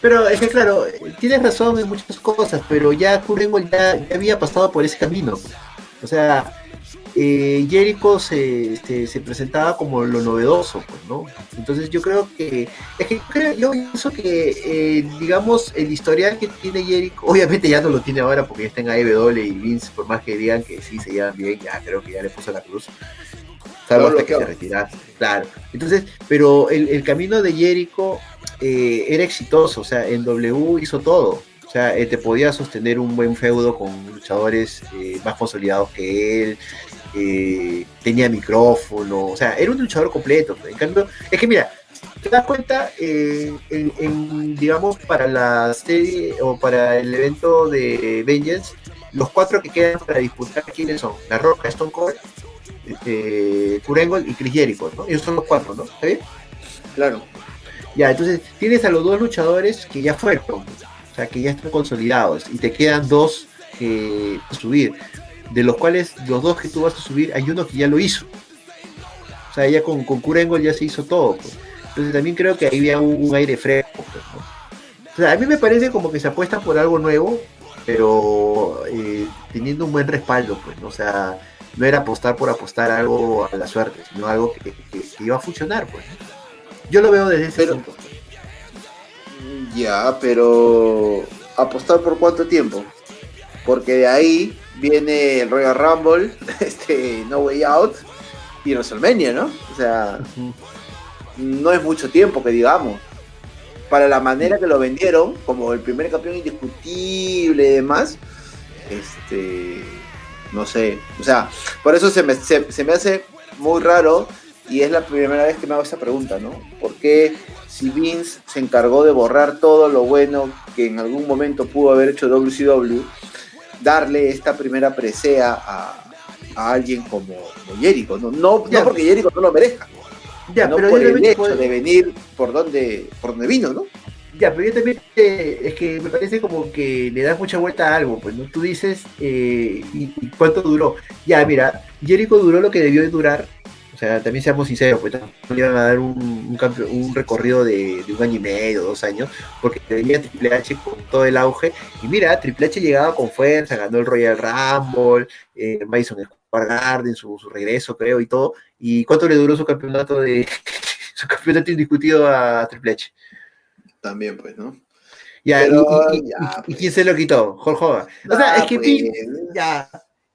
Pero es que claro, tienes razón en muchas cosas, pero ya Kurengo ya, había pasado por ese camino. O sea, eh, Jericho se, este, se, presentaba como lo novedoso, pues, ¿no? Entonces yo creo que, es que creo, yo pienso que, eh, digamos, el historial que tiene Jericho, obviamente ya no lo tiene ahora porque ya está en AEW y Vince, por más que digan que sí se llevan bien, ya creo que ya le puso la cruz. Salvo hasta que se retira, claro. Entonces, pero el, el camino de Jericho eh, era exitoso, o sea, en W hizo todo. O sea, eh, te podía sostener un buen feudo con luchadores eh, más consolidados que él, tenía micrófono, o sea, era un luchador completo. En cambio, es que mira, te das cuenta, en, digamos, para la serie o para el evento de Vengeance, los cuatro que quedan para disputar, ¿quiénes son? La Roca, Stone Cold, eh, y Chris Jericho, ¿no? Ellos son los cuatro, ¿no? ¿Está bien? Claro. Ya, entonces tienes a los dos luchadores que ya fueron, o sea, que ya están consolidados, y te quedan dos que subir, de los cuales los dos que tú vas a subir, hay uno que ya lo hizo. O sea, ya con, con ya se hizo todo. Pues. Entonces también creo que ahí había un, aire fresco. Pues, o sea, a mí me parece como que se apuesta por algo nuevo, pero eh, teniendo un buen respaldo, pues, ¿no? o sea, no era apostar por apostar algo a la suerte, sino algo que, que iba a funcionar, pues. Yo lo veo desde ese punto. Ya, pero apostar por cuánto tiempo? Porque de ahí viene el Royal Rumble, este No Way Out y WrestleMania, ¿no? O sea, no es mucho tiempo que digamos. Para la manera que lo vendieron, como el primer campeón indiscutible y demás, este, no sé, o sea, por eso se me, se me hace muy raro y es la primera vez que me hago esa pregunta, ¿no? ¿Por qué si Vince se encargó de borrar todo lo bueno que en algún momento pudo haber hecho WCW, darle esta primera presea a, alguien como, Jericho? No, no, porque Jericho no lo merezca, ya, no pero por el hecho de venir por donde, por donde vino, ¿no? Ya, pero yo también eh, es que me parece como que le das mucha vuelta a algo, pues, ¿no? Tú dices, eh, ¿y, cuánto duró? Ya, mira, Jericho duró lo que debió de durar sea, también seamos sinceros, pues no iban a dar un, un, recorrido de, un año y medio, dos años, porque tenía Triple H con todo el auge. Y mira, Triple H llegaba con fuerza, ganó el Royal Rumble, eh, Madison Square Garden, su, su, regreso, creo, y todo. ¿Y cuánto le duró su campeonato de su campeonato indiscutido a Triple H? También, pues, ¿no? Ya, y, quién se lo quitó? Jorge O sea, es que pues. ya,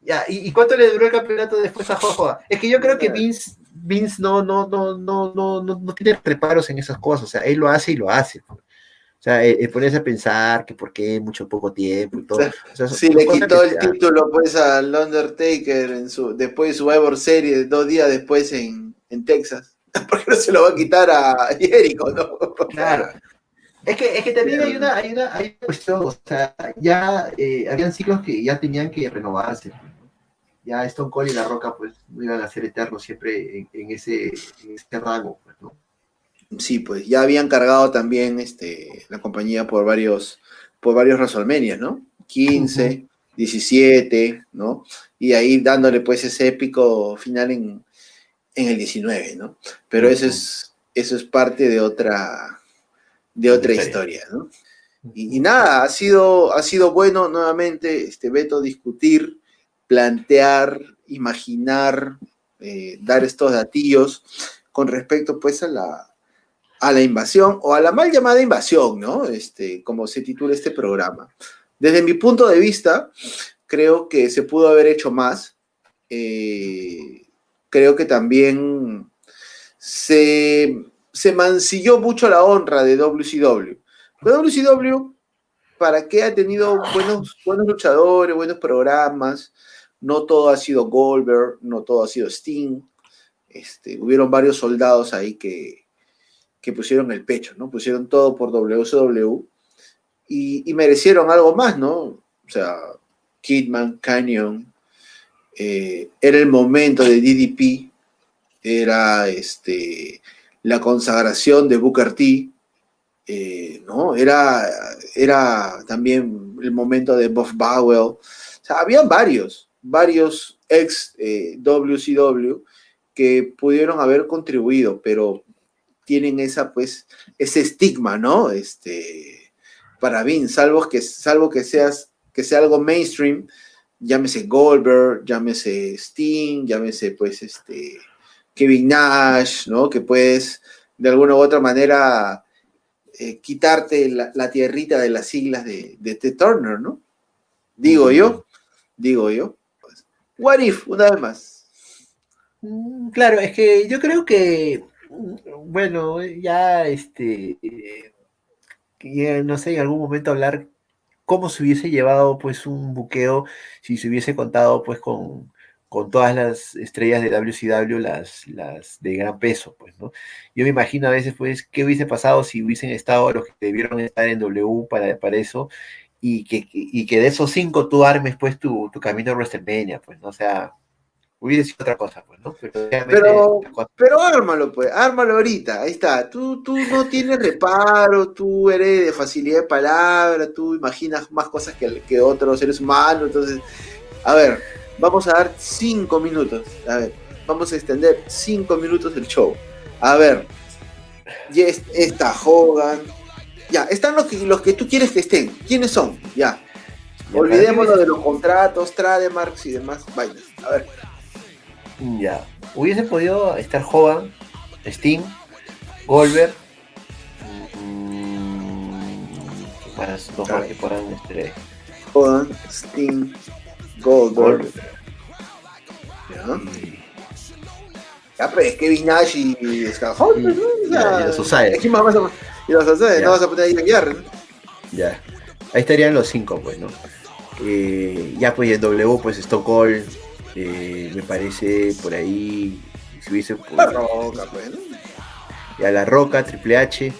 ya, ¿y, cuánto le duró el campeonato después a Jorge Es que yo creo que Vince, Vince no, no, no, no, no, no, tiene reparos en esas cosas, o sea, él lo hace y lo hace. O sea, eh, eh, ponerse a pensar que por qué mucho poco tiempo y todo. si le quitó el título pues al Undertaker en su, después de su Survivor Series, dos días después en, en Texas. ¿Por qué no se lo va a quitar a Jericho, no? Claro. Es que, es que también hay una, hay una, hay cuestión, o sea, ya eh, habían ciclos que ya tenían que renovarse. Ya Stone Cold y La Roca, pues, no iban a ser eternos siempre en, ese, en ese rango, pues, ¿no? Sí, pues ya habían cargado también este, la compañía por varios, por varios WrestleMania, ¿no? 15, 17, ¿no? Y ahí dándole pues ese épico final en, en el 19, ¿no? Pero eso es, eso es parte de otra, de otra historia, ¿no? Y, nada, ha sido, ha sido bueno nuevamente, este Beto, discutir, plantear, imaginar, eh, dar estos datillos con respecto pues a la, a la invasión o a la mal llamada invasión, ¿no? Este, como se titula este programa. Desde mi punto de vista, creo que se pudo haber hecho más. Eh, creo que también se, se mancilló mucho la honra de WCW. WCW, ¿para qué ha tenido buenos, buenos luchadores, buenos programas? No todo ha sido Goldberg, no todo ha sido Sting. Este, hubieron varios soldados ahí que, que pusieron el pecho, ¿no? Pusieron todo por WCW y, merecieron algo más, ¿no? O sea, Kidman, Canyon, eh, era el momento de DDP, era este, la consagración de Booker T, eh, ¿no? Era, era también el momento de Buff Bowell. O sea, habían varios, varios ex WCW eh, que pudieron haber contribuido, pero tienen esa, pues, ese estigma, ¿no? Este, para mí, salvo que, salvo que, seas, que sea algo mainstream, llámese Goldberg, llámese Sting, llámese, pues, este, Kevin Nash, ¿no? Que puedes, de alguna u otra manera, eh, quitarte la, tierrita de las siglas de, de T. Turner, ¿no? Digo yo, digo yo. What if, una vez más. Mm, claro, es que yo creo que bueno, ya este, no sé, en algún momento hablar cómo se hubiese llevado pues un buqueo si se hubiese contado pues con, con todas las estrellas de WCW, las, las de gran peso, pues, ¿no? Yo me imagino a veces, pues, qué hubiese pasado si hubiesen estado los que debieron estar en W para, para eso, y que, y que de esos cinco tú armes, pues, tu, tu camino a WrestleMania, pues, ¿no? O sea, hubiese sido otra cosa, pues, ¿no? Pero, pero, ármalo, pues, ármalo ahorita, ahí está. Tú, tú no tienes reparo, tú eres de facilidad de palabra, tú imaginas más cosas que, que otros seres humanos, entonces, a ver, vamos a dar cinco minutos, a ver, vamos a extender cinco minutos el show. A ver, ya está Hogan, ya, están los que, los que tú quieres que estén, ¿quiénes son? Ya. Olvidémonos de los contratos, trademarks y demás vainas. A ver, ya. Hubiese podido estar Hogan, Steam, Goldberg. Mmm, más dos más que puedan este. Hogan, Steam, Goldberg. Ya. Ya, pues Kevin Nash y Scott Hall, pues, ¿no? Ya, y los Society. Y los Society, no vas a poner ahí a guiar, ¿no? Ya. Ahí estarían los cinco, pues, ¿no? Eh, ya pues en W, pues Stockholm, eh, me parece por ahí, si hubiese... la Roca, pues. Y a La Roca, Triple H,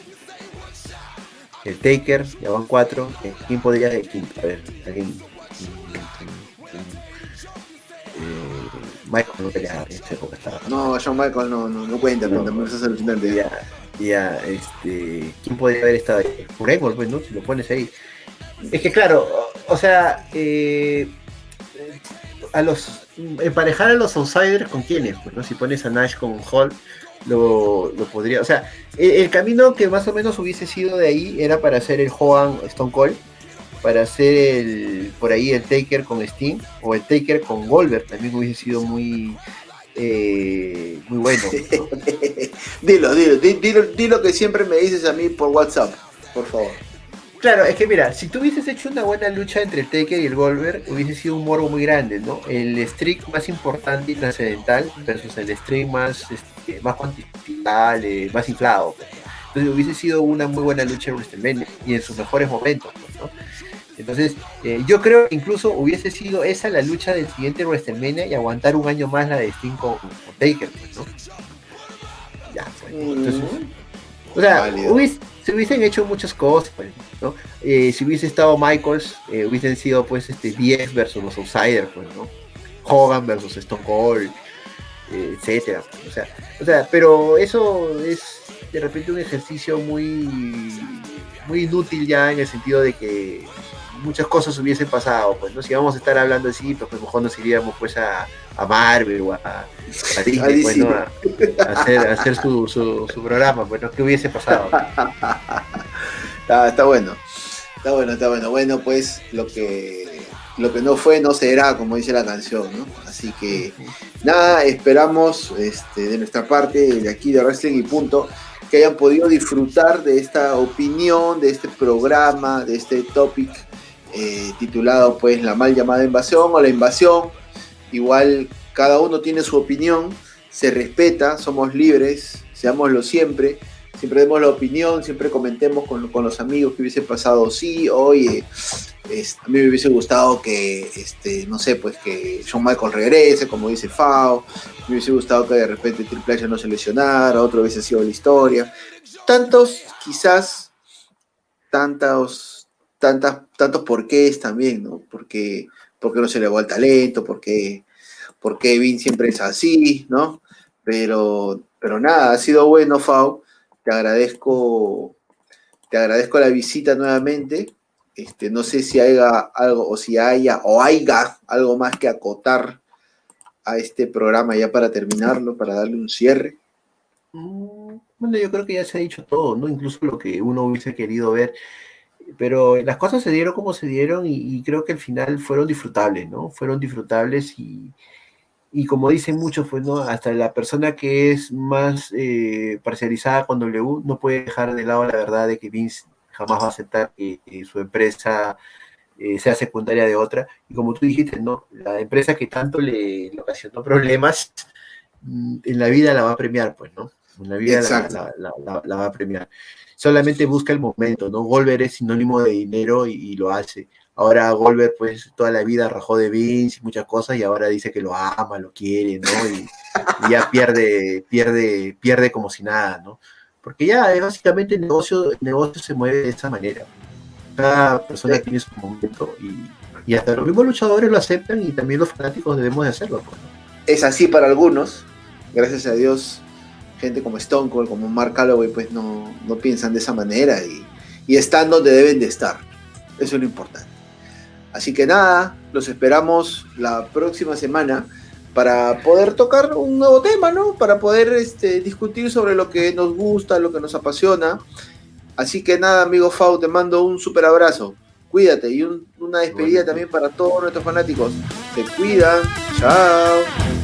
el Taker, ya van cuatro. Eh, ¿Quién podría ser quinto? A ver, alguien... Michael no peleaba en esa época estaba. No, John Michael no, no, no cuenta, no, también es. Ya, ya, este. ¿Quién podría haber estado ahí? Record, pues, ¿no? Si lo pones ahí. Es que claro, o, sea, eh, a los emparejar a los outsiders con quiénes, pues, ¿no? Si pones a Nash con Hall, lo, podría. O sea, el, camino que más o menos hubiese sido de ahí era para hacer el Hogan Stone Cold, para hacer el por ahí el Taker con Sting, o el Taker con Goldberg, también hubiese sido muy. Eh, muy bueno. dilo, dilo, dilo, dilo que siempre me dices a mí por WhatsApp, por favor. Claro, es que mira, si tú hubieses hecho una buena lucha entre el Taker y el Goldberg, hubiese sido un morbo muy grande, ¿no? El streak más importante y trascendental versus el streak más, este, más cuantificable, eh, más inflado. Entonces hubiese sido una muy buena lucha en WrestleMania y en sus mejores momentos, ¿no? Entonces, eh, yo creo que incluso hubiese sido esa la lucha del siguiente WrestleMania y aguantar un año más la de Sting con, con Taker, pues, ¿no? Ya, pues. Entonces, o sea, Válido. hubies- se hubiesen hecho muchas cosas, pues, ¿no? Eh, si hubiese estado Michaels, eh, hubiesen sido pues este 10 versus los Outsiders, pues, ¿no? Hogan versus Stone Cold, eh, etcétera. O sea, o sea, pero eso es de repente un ejercicio muy, muy inútil ya en el sentido de que muchas cosas hubiesen pasado, pues, ¿no? Si vamos a estar hablando así, pues, pues, mejor nos iríamos pues a, a Marvel o a, a Disney, pues, ¿no? A, a hacer, a hacer su, su, su programa, bueno, ¿qué hubiese pasado? Está, está bueno. Está bueno, está bueno. Bueno, pues lo que lo que no fue no será, como dice la canción, ¿no? Así que nada, esperamos este, de nuestra parte, de aquí de Wrestling y Punto, que hayan podido disfrutar de esta opinión, de este programa, de este topic eh, titulado pues La mal llamada invasión o la invasión. Igual cada uno tiene su opinión, se respeta, somos libres, seámoslo siempre siempre demos la opinión, siempre comentemos con, con los amigos que hubiese pasado, sí, oye, es- a mí me hubiese gustado que, este, no sé, pues que Shawn Michaels regrese, como dice Fao, me hubiese gustado que de repente Triple H no se lesionara, otro hubiese sido la historia. Tantos, quizás, tantos, tantas, tantos porqués también, ¿no? Porque, porque no se le va el talento, porque, porque Vin siempre es así, ¿no? Pero, pero nada, ha sido bueno, Fao te agradezco, te agradezco la visita nuevamente. Este, no sé si haya algo, o si haya, o haya algo más que acotar a este programa ya para terminarlo, para darle un cierre. Mm, Bueno, yo creo que ya se ha dicho todo, ¿no? Incluso lo que uno hubiese querido ver. Pero las cosas se dieron como se dieron y, y creo que al final fueron disfrutables, ¿no? Fueron disfrutables y, y como dicen muchos, pues, ¿no? Hasta la persona que es más eh, parcializada con W no puede dejar de lado la verdad de que Vince jamás va a aceptar que, que su empresa eh, sea secundaria de otra. Y como tú dijiste, ¿no? La empresa que tanto le, le ocasionó problemas, mm, en la vida la va a premiar, pues, ¿no? En la vida la, Exacto. la- la- la- la va a premiar. Solamente busca el momento, ¿no? Goldberg es sinónimo de dinero y, y lo hace. Ahora Goldberg, pues, toda la vida rajó de Vince y muchas cosas y ahora dice que lo ama, lo quiere, ¿no? Y, y ya pierde, pierde, pierde como si nada, ¿no? Porque ya eh, básicamente el negocio, el negocio se mueve de esa manera. Cada persona tiene su momento y, y hasta los mismos luchadores lo aceptan y también los fanáticos debemos de hacerlo. pues, ¿no? Es así para algunos, gracias a Dios, gente como Stone Cold, como Mark Calloway, pues no, no piensan de esa manera y, y están donde deben de estar. Eso es lo importante. Así que nada, los esperamos la próxima semana para poder tocar un nuevo tema, ¿no? Para poder este, discutir sobre lo que nos gusta, lo que nos apasiona. Así que nada, amigo Fau, te mando un super abrazo. Cuídate y un- una despedida Igualmente. también para todos nuestros fanáticos. Se cuidan. Chao.